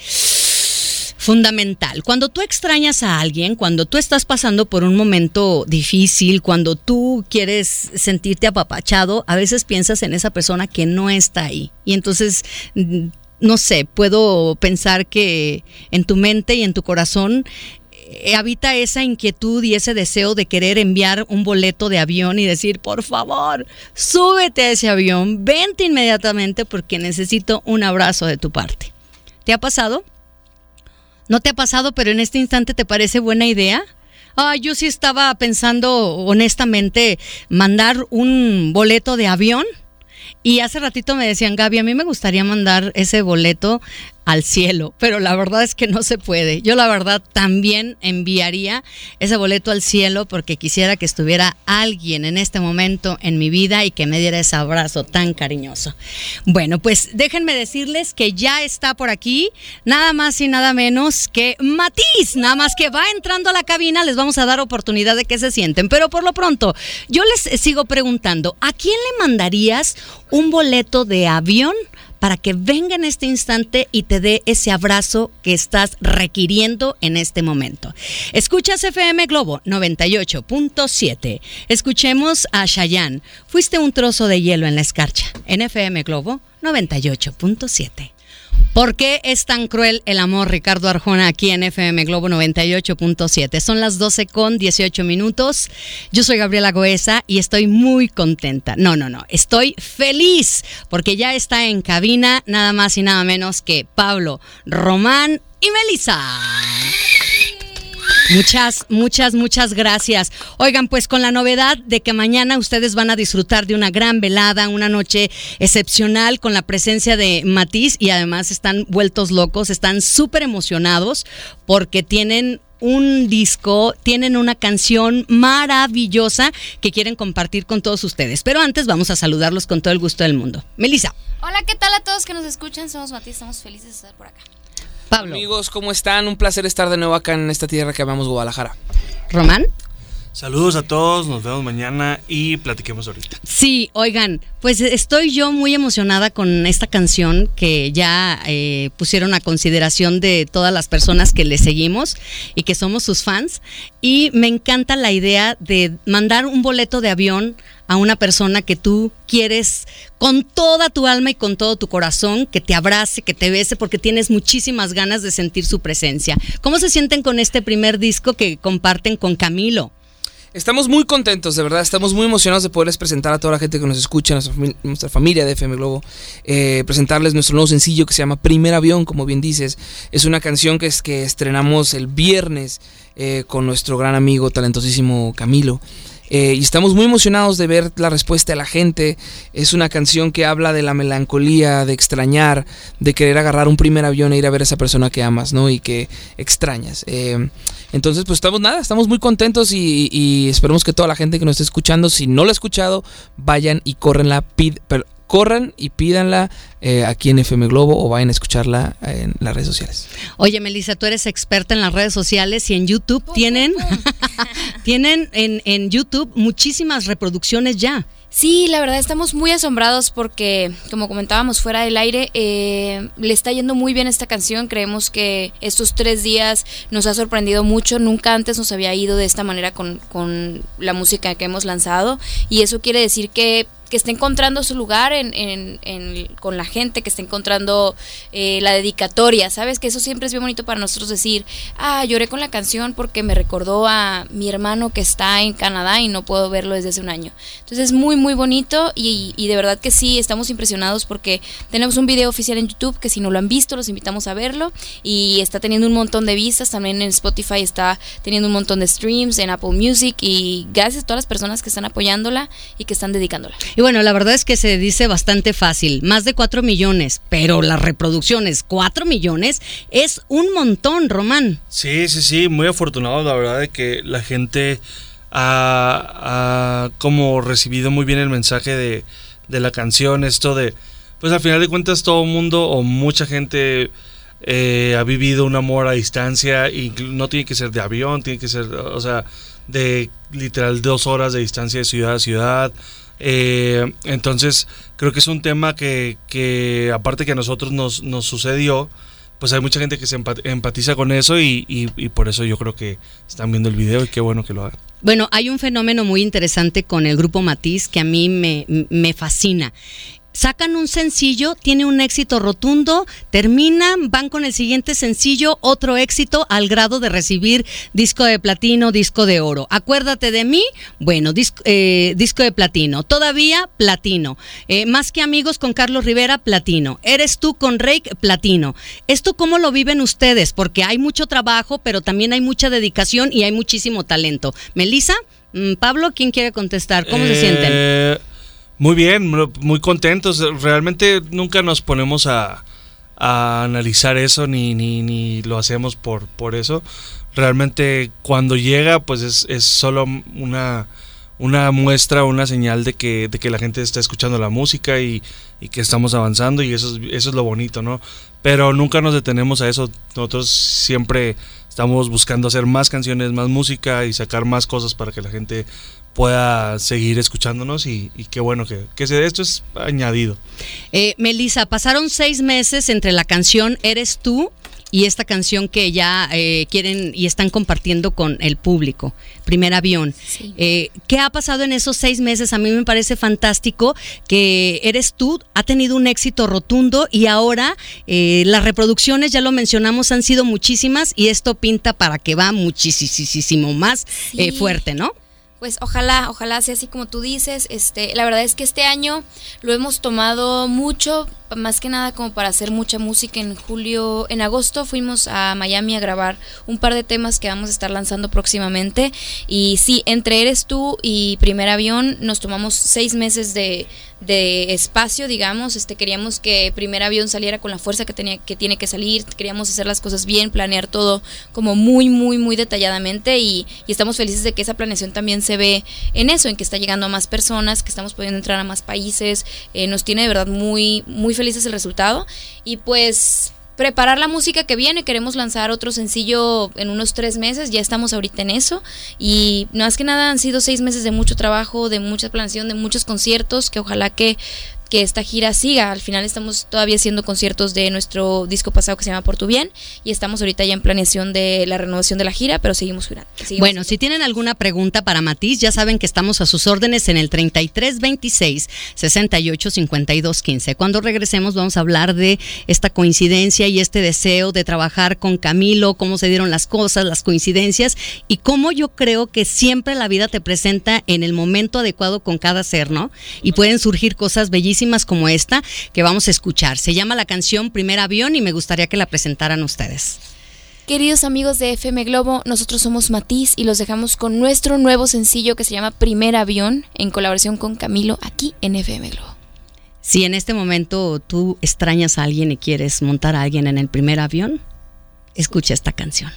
fundamental. Cuando tú extrañas a alguien, cuando tú estás pasando por un momento difícil, cuando tú quieres sentirte apapachado, a veces piensas en esa persona que no está ahí. Y entonces mm, no sé, puedo pensar que en tu mente y en tu corazón eh, habita esa inquietud y ese deseo de querer enviar un boleto de avión y decir, por favor, súbete a ese avión, vente inmediatamente porque necesito un abrazo de tu parte. ¿Te ha pasado? ¿No te ha pasado, pero en este instante te parece buena idea? Ah, yo sí estaba pensando honestamente mandar un boleto de avión. Y hace ratito me decían, Gaby, a mí me gustaría mandar ese boleto al cielo, pero la verdad es que no se puede. Yo la verdad también enviaría ese boleto al cielo porque quisiera que estuviera alguien en este momento en mi vida y que me diera ese abrazo tan cariñoso. Bueno, pues déjenme decirles que ya está por aquí nada más y nada menos que Matiz, nada más que va entrando a la cabina, les vamos a dar oportunidad de que se sienten, pero por lo pronto yo les sigo preguntando, ¿a quién le mandarías un boleto de avión para que venga en este instante y te dé ese abrazo que estás requiriendo en este momento. Escuchas FM Globo 98.7. Escuchemos a Shayan. Fuiste un trozo de hielo en la escarcha. En FM Globo 98.7. ¿Por qué es tan cruel el amor, Ricardo Arjona, aquí en FM Globo 98.7? Son las 12 con 18 minutos. Yo soy Gabriela Goesa y estoy muy contenta. No, no, no, estoy feliz porque ya está en cabina nada más y nada menos que Pablo Román y Melissa. Muchas, muchas, muchas gracias. Oigan, pues con la novedad de que mañana ustedes van a disfrutar de una gran velada, una noche excepcional con la presencia de Matiz y además están vueltos locos, están súper emocionados porque tienen un disco, tienen una canción maravillosa que quieren compartir con todos ustedes. Pero antes vamos a saludarlos con todo el gusto del mundo. Melissa. Hola, ¿qué tal a todos que nos escuchan? Somos Matiz, estamos felices de estar por acá. Amigos, ¿cómo están? Un placer estar de nuevo acá en esta tierra que amamos Guadalajara. Román. Saludos a todos, nos vemos mañana y platiquemos ahorita. Sí, oigan, pues estoy yo muy emocionada con esta canción que ya eh, pusieron a consideración de todas las personas que le seguimos y que somos sus fans. Y me encanta la idea de mandar un boleto de avión a una persona que tú quieres con toda tu alma y con todo tu corazón, que te abrace, que te bese, porque tienes muchísimas ganas de sentir su presencia. ¿Cómo se sienten con este primer disco que comparten con Camilo? Estamos muy contentos, de verdad, estamos muy emocionados de poderles presentar a toda la gente que nos escucha, nuestra, nuestra familia de FM Globo, eh, presentarles nuestro nuevo sencillo que se llama Primer Avión, como bien dices. Es una canción que, es, que estrenamos el viernes eh, con nuestro gran amigo talentosísimo Camilo. Eh, y estamos muy emocionados de ver la respuesta de la gente. Es una canción que habla de la melancolía, de extrañar, de querer agarrar un primer avión e ir a ver a esa persona que amas, ¿no? Y que extrañas. Eh, entonces, pues estamos nada, estamos muy contentos y, y, esperemos que toda la gente que nos esté escuchando, si no la ha escuchado, vayan y corren la pid, corran y pídanla eh, aquí en FM Globo o vayan a escucharla en las redes sociales. Oye, Melissa, tú eres experta en las redes sociales y en YouTube tienen, tienen en, en YouTube muchísimas reproducciones ya. Sí, la verdad estamos muy asombrados porque, como comentábamos fuera del aire, eh, le está yendo muy bien esta canción. Creemos que estos tres días nos ha sorprendido mucho. Nunca antes nos había ido de esta manera con, con la música que hemos lanzado. Y eso quiere decir que que está encontrando su lugar en, con la gente, que está encontrando eh, la dedicatoria, ¿sabes? Que eso siempre es bien bonito para nosotros decir, ah, lloré con la canción porque me recordó a mi hermano que está en Canadá y no puedo verlo desde hace un año. Entonces es muy, muy bonito y, de verdad que sí, estamos impresionados porque tenemos un video oficial en YouTube que si no lo han visto, los invitamos a verlo y está teniendo un montón de vistas, también en Spotify está teniendo un montón de streams, en Apple Music y gracias a todas las personas que están apoyándola y que están dedicándola. Bueno, la verdad es que se dice bastante fácil, más de 4 millones, pero las reproducciones, 4 millones, es un montón, Román. Sí, sí, sí, muy afortunado, la verdad, de que la gente ha, como recibido muy bien el mensaje de, de la canción, esto de, pues al final de cuentas todo mundo o mucha gente... Eh, ha vivido un amor a distancia y no tiene que ser de avión, tiene que ser, o sea, de literal dos horas de distancia de ciudad a ciudad. Eh, entonces, creo que es un tema que, que aparte que a nosotros nos, nos, sucedió, pues hay mucha gente que se empatiza con eso y, y, y, por eso yo creo que están viendo el video y qué bueno que lo hagan. Bueno, hay un fenómeno muy interesante con el grupo Matiz que a mí me, me fascina sacan un sencillo, tiene un éxito rotundo, terminan, van con el siguiente sencillo, otro éxito al grado de recibir disco de platino, disco de oro. Acuérdate de mí, bueno, disco, eh, disco de platino, todavía platino. Eh, más que amigos con Carlos Rivera, platino. Eres tú con Rake, platino. ¿Esto cómo lo viven ustedes? Porque hay mucho trabajo, pero también hay mucha dedicación y hay muchísimo talento. Melissa, mm, Pablo, ¿quién quiere contestar? ¿Cómo eh... se sienten? Muy bien, muy contentos. Realmente nunca nos ponemos a, analizar eso ni, ni, ni, lo hacemos por, por eso. Realmente cuando llega pues es, es solo una, una muestra, una señal de que, de que la gente está escuchando la música y, y que estamos avanzando y eso es, eso es lo bonito, ¿no? Pero nunca nos detenemos a eso. Nosotros siempre estamos buscando hacer más canciones, más música y sacar más cosas para que la gente pueda seguir escuchándonos y, y qué bueno que, que se, esto es añadido. Eh, Melissa, pasaron seis meses entre la canción Eres tú y esta canción que ya eh, quieren y están compartiendo con el público, Primer Avión. Sí. Eh, ¿Qué ha pasado en esos seis meses? A mí me parece fantástico que Eres tú, ha tenido un éxito rotundo y ahora eh, las reproducciones, ya lo mencionamos, han sido muchísimas y esto pinta para que va muchísimo más sí. fuerte, ¿no? Pues ojalá, ojalá sea así como tú dices. Este, la verdad es que este año lo hemos tomado mucho, más que nada como para hacer mucha música. En julio, en agosto fuimos a Miami a grabar un par de temas que vamos a estar lanzando próximamente. Y sí, entre Eres tú y Primer Avión nos tomamos seis meses de, de espacio, digamos. Este, queríamos que Primer Avión saliera con la fuerza que tenía, que tiene que salir. Queríamos hacer las cosas bien, planear todo como muy, muy, muy detalladamente. Y, y estamos felices de que esa planeación también se ve en eso, en que está llegando a más personas, que estamos pudiendo entrar a más países. Eh, nos tiene de verdad muy, muy felices el resultado. Y pues preparar la música que viene. Queremos lanzar otro sencillo en unos tres meses. Ya estamos ahorita en eso. Y más que nada han sido seis meses de mucho trabajo, de mucha planeación, de muchos conciertos que ojalá que que esta gira siga. Al final estamos todavía haciendo conciertos de nuestro disco pasado que se llama Por tu Bien y estamos ahorita ya en planeación de la renovación de la gira, pero seguimos girando. bueno, si tienen alguna pregunta para Matiz, ya saben que estamos a sus órdenes en el 3326 68 52 15. Cuando regresemos vamos a hablar de esta coincidencia y este deseo de trabajar con Camilo, cómo se dieron las cosas, las coincidencias y cómo yo creo que siempre la vida te presenta en el momento adecuado con cada ser, ¿no? Y pueden surgir cosas bellísimas como esta que vamos a escuchar. Se llama la canción Primer Avión y me gustaría que la presentaran ustedes. Queridos amigos de FM Globo, nosotros somos Matiz y los dejamos con nuestro nuevo sencillo que se llama Primer Avión en colaboración con Camilo aquí en FM Globo. Si en este momento tú extrañas a alguien y quieres montar a alguien en el primer avión, escucha esta canción.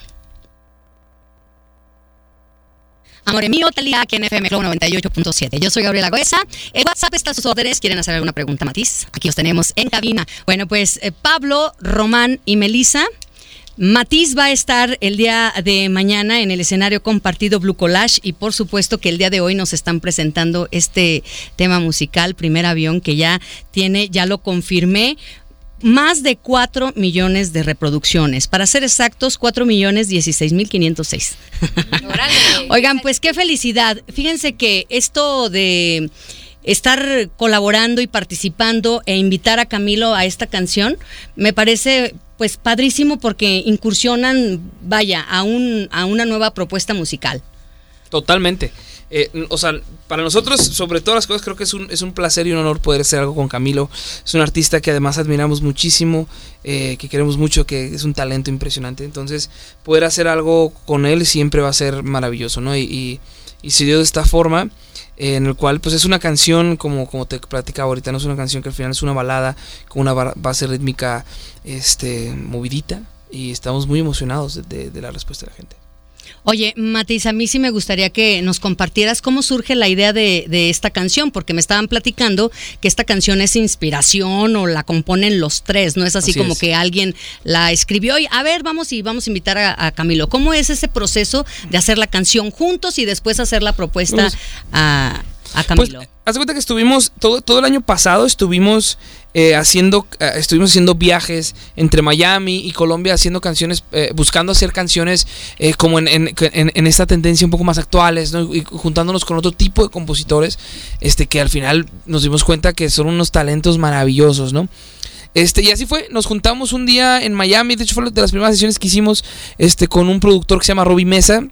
Amor mío, Talía, aquí en FM Globo 98.7. Yo soy Gabriela Goesa. El WhatsApp está a sus órdenes. ¿Quieren hacer alguna pregunta, Matiz? Aquí los tenemos en cabina. Bueno, pues eh, Pablo, Román y Melisa Matiz va a estar el día de mañana en el escenario compartido Blue Collage y por supuesto que el día de hoy nos están presentando este tema musical, Primer Avión, que ya tiene, ya lo confirmé, más de 4 millones de reproducciones. Para ser exactos, 4 millones 16 mil 506. Oigan, pues qué felicidad. Fíjense que esto de estar colaborando y participando e invitar a Camilo a esta canción me parece pues padrísimo porque incursionan, vaya, a, un, a una nueva propuesta musical. Totalmente. Eh, o sea, para nosotros, sobre todas las cosas, creo que es un, es un placer y un honor poder hacer algo con Camilo. Es un artista que además admiramos muchísimo, eh, que queremos mucho, que es un talento impresionante. Entonces, poder hacer algo con él siempre va a ser maravilloso, ¿no? Y, y, y se dio de esta forma en el cual pues es una canción como, como te platicaba ahorita, no es una canción que al final es una balada con una base rítmica este, movidita y estamos muy emocionados de, de la respuesta de la gente. Oye, Matiz, a mí sí me gustaría que nos compartieras cómo surge la idea de, esta canción, porque me estaban platicando que esta canción es inspiración o la componen los tres, no es así, como que alguien la escribió y a ver, vamos y vamos a invitar a, Camilo. ¿Cómo es ese proceso de hacer la canción juntos y después hacer la propuesta pues, a, a pues, Camilo? haz de cuenta que estuvimos, todo, todo el año pasado estuvimos eh, haciendo, eh, estuvimos haciendo viajes entre Miami y Colombia, haciendo canciones, eh, buscando hacer canciones como en, en, en, esta tendencia un poco más actuales, ¿no? y juntándonos con otro tipo de compositores, este, que al final nos dimos cuenta que son unos talentos maravillosos, ¿no? Este, y así fue, nos juntamos un día en Miami, de hecho fue de las primeras sesiones que hicimos este, con un productor que se llama Robbie Mesa,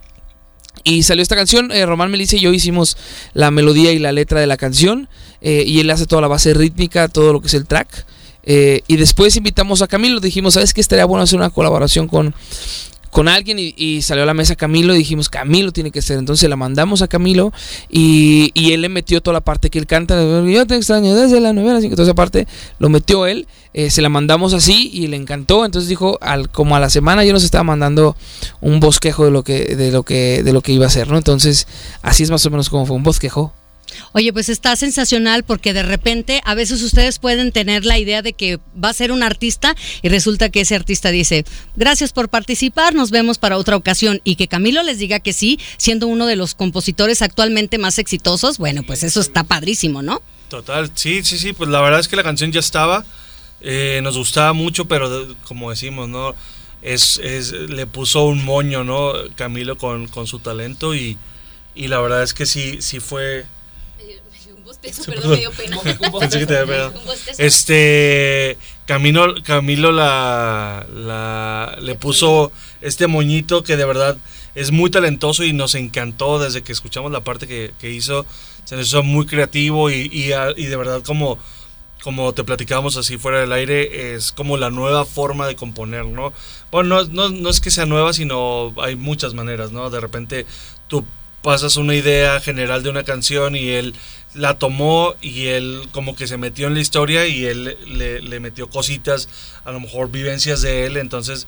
y salió esta canción, eh, Román Melissa y yo hicimos la melodía y la letra de la canción, eh, y él hace toda la base rítmica, todo lo que es el track. Eh, y después invitamos a Camilo, dijimos, ¿sabes qué? Estaría bueno hacer una colaboración con, con alguien y, salió a la mesa Camilo y dijimos, Camilo tiene que ser. Entonces la mandamos a Camilo y, él le metió toda la parte que él canta, yo te extraño desde la novela, así que toda esa parte lo metió él, eh, se la mandamos así y le encantó. Entonces dijo, al, como a la semana yo nos estaba mandando un bosquejo de lo que, de lo que, de lo que iba a ser, ¿no? Entonces así es más o menos como fue un bosquejo. Oye, pues está sensacional porque de repente a veces ustedes pueden tener la idea de que va a ser un artista y resulta que ese artista dice, gracias por participar, nos vemos para otra ocasión y que Camilo les diga que sí, siendo uno de los compositores actualmente más exitosos, bueno, pues eso está padrísimo, ¿no? Total, sí, sí, sí, pues la verdad es que la canción ya estaba, eh, nos gustaba mucho, pero como decimos, ¿no? Es, es, le puso un moño, ¿no? Camilo con, con su talento y, y la verdad es que sí, sí fue este Camilo, Camilo la, la, le puso este moñito que de verdad es muy talentoso y nos encantó desde que escuchamos la parte que, hizo. Se nos hizo muy creativo y, y, de verdad como, como te platicábamos así fuera del aire, es como la nueva forma de componer, ¿no? Bueno, no, no, no es que sea nueva, sino hay muchas maneras, ¿no? De repente tú pasas una idea general de una canción y él la tomó y él como que se metió en la historia y él le, metió cositas, a lo mejor vivencias de él, entonces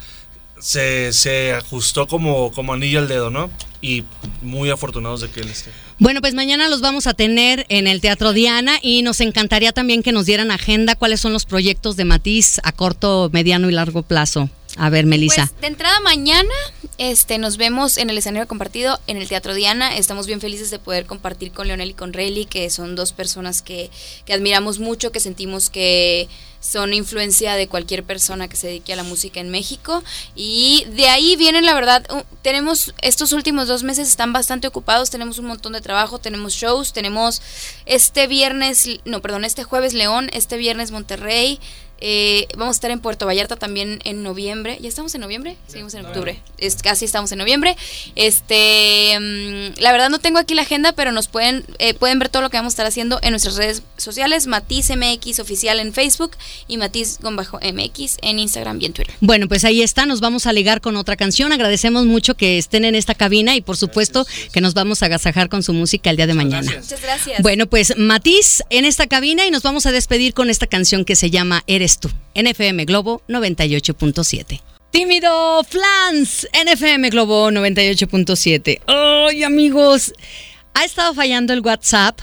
se, se, ajustó como, como anillo al dedo, ¿no? Y muy afortunados de que él esté. Bueno, pues mañana los vamos a tener en el Teatro Diana y nos encantaría también que nos dieran agenda cuáles son los proyectos de Matiz a corto, mediano y largo plazo. A ver, Melissa. Pues, de entrada mañana este, nos vemos en el escenario compartido en el Teatro Diana. Estamos bien felices de poder compartir con Leonel y con Rayleigh, que son dos personas que, que admiramos mucho, que sentimos que son influencia de cualquier persona que se dedique a la música en México. Y de ahí vienen, la verdad, tenemos estos últimos dos meses están bastante ocupados, tenemos un montón de trabajo, tenemos shows, tenemos este viernes, no, perdón, este jueves León, este viernes Monterrey. Eh, vamos a estar en Puerto Vallarta también en noviembre. ¿Ya estamos en noviembre? Seguimos en octubre. Es, casi estamos en noviembre. Este, mm, la verdad no tengo aquí la agenda, pero nos pueden, eh, pueden ver todo lo que vamos a estar haciendo en nuestras redes sociales. Matiz MX oficial en Facebook y Matiz-MX en Instagram y en Twitter. Bueno, pues ahí está. Nos vamos a ligar con otra canción. Agradecemos mucho que estén en esta cabina y por supuesto que nos vamos a agasajar con su música el día de mañana. Muchas gracias. Bueno, pues Matiz en esta cabina y nos vamos a despedir con esta canción que se llama Eres tú. NFM Globo 98.7. Tímido Flans, NFM Globo 98.7. ¡Ay, amigos! Ha estado fallando el WhatsApp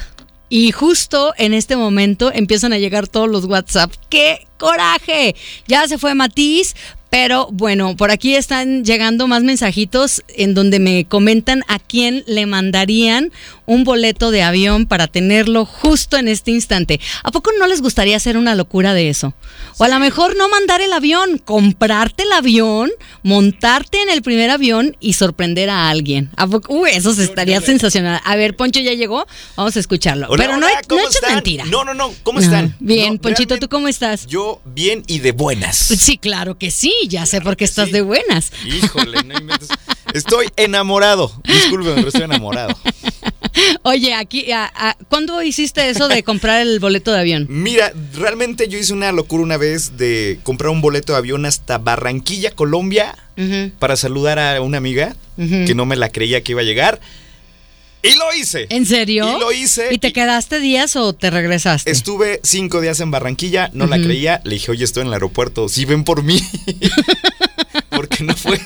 y justo en este momento empiezan a llegar todos los WhatsApp. ¡Qué coraje! Ya se fue Matiz, pero bueno, por aquí están llegando más mensajitos en donde me comentan a quién le mandarían un boleto de avión para tenerlo justo en este instante. ¿A poco no les gustaría hacer una locura de eso? O a lo mejor no mandar el avión, comprarte el avión, montarte en el primer avión y sorprender a alguien. ¿A poco? Uy, eso estaría sensacional. A ver, Poncho ya llegó, vamos a escucharlo. Pero no, no mentira. No, no, no, ¿cómo están? bien, Ponchito, ¿tú cómo estás? Yo bien y de buenas. Sí, claro que sí, ya sé por qué estás de buenas. Híjole, no inventes. Estoy enamorado. Disculpen, pero estoy enamorado. Oye, aquí, ¿cuándo hiciste eso de comprar el boleto de avión? Mira, realmente yo hice una locura una vez de comprar un boleto de avión hasta Barranquilla, Colombia, para saludar a una amiga que no me la creía que iba a llegar. Y lo hice. ¿En serio? Y lo hice. ¿Y te quedaste días o te regresaste? Estuve cinco días en Barranquilla, no la creía. Le dije, oye, estoy en el aeropuerto, si ven por mí. Porque no fue,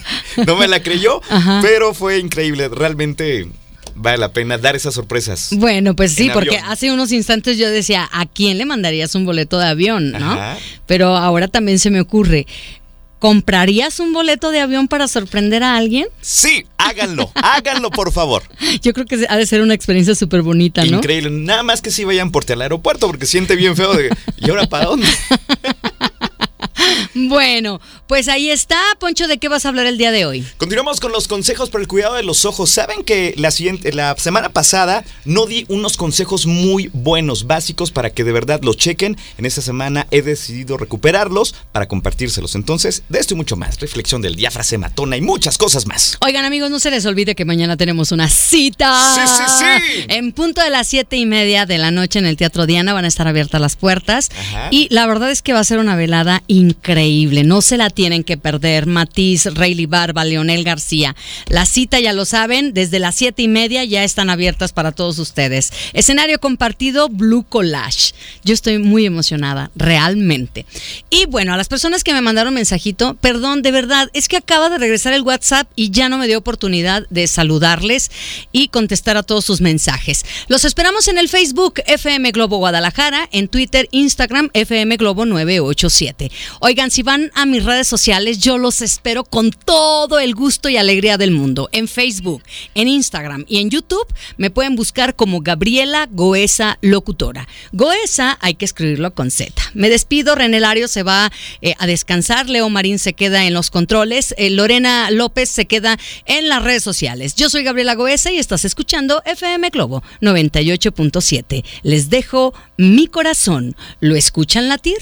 no me la creyó, pero fue increíble. Realmente vale la pena dar esas sorpresas. Bueno, pues sí, porque hace unos instantes yo decía, ¿a quién le mandarías un boleto de avión? ¿no? Pero ahora también se me ocurre, ¿Comprarías un boleto de avión para sorprender a alguien? Sí, háganlo, háganlo por favor. Yo creo que ha de ser una experiencia súper bonita, ¿no? Increíble, nada más que si vayan por al aeropuerto porque siente bien feo de, ¿y ahora para dónde? Bueno, pues ahí está. Poncho, ¿de qué vas a hablar el día de hoy? Continuamos con los consejos para el cuidado de los ojos. Saben que la, siguiente, la semana pasada no di unos consejos muy buenos, básicos, para que de verdad los chequen. En esta semana he decidido recuperarlos para compartírselos. Entonces, de esto y mucho más. Reflexión del diafragma, matona y muchas cosas más. Oigan, amigos, no se les olvide que mañana tenemos una cita. Sí, sí, sí. En punto de las siete y media de la noche en el Teatro Diana van a estar abiertas las puertas. Y la verdad es que va a ser una velada increíble. No se la tienen que perder. Matiz, Rayleigh Barba, Leonel García. La cita, ya lo saben, desde las siete y media ya están abiertas para todos ustedes. Escenario compartido, Blue Collage. Yo estoy muy emocionada, realmente. Y bueno, a las personas que me mandaron mensajito, perdón, de verdad, es que acaba de regresar el WhatsApp y ya no me dio oportunidad de saludarles y contestar a todos sus mensajes. Los esperamos en el Facebook FM Globo Guadalajara, en Twitter, Instagram FM Globo 987. Oigan, si van a mis redes sociales, yo los espero con todo el gusto y alegría del mundo. En Facebook, en Instagram y en YouTube me pueden buscar como Gabriela Goesa Locutora. Goesa hay que escribirlo con Z. Me despido, René Lario se va eh, a descansar, Leo Marín se queda en los controles, eh, Lorena López se queda en las redes sociales. Yo soy Gabriela Goesa y estás escuchando FM Globo 98.7. Les dejo mi corazón. ¿Lo escuchan latir?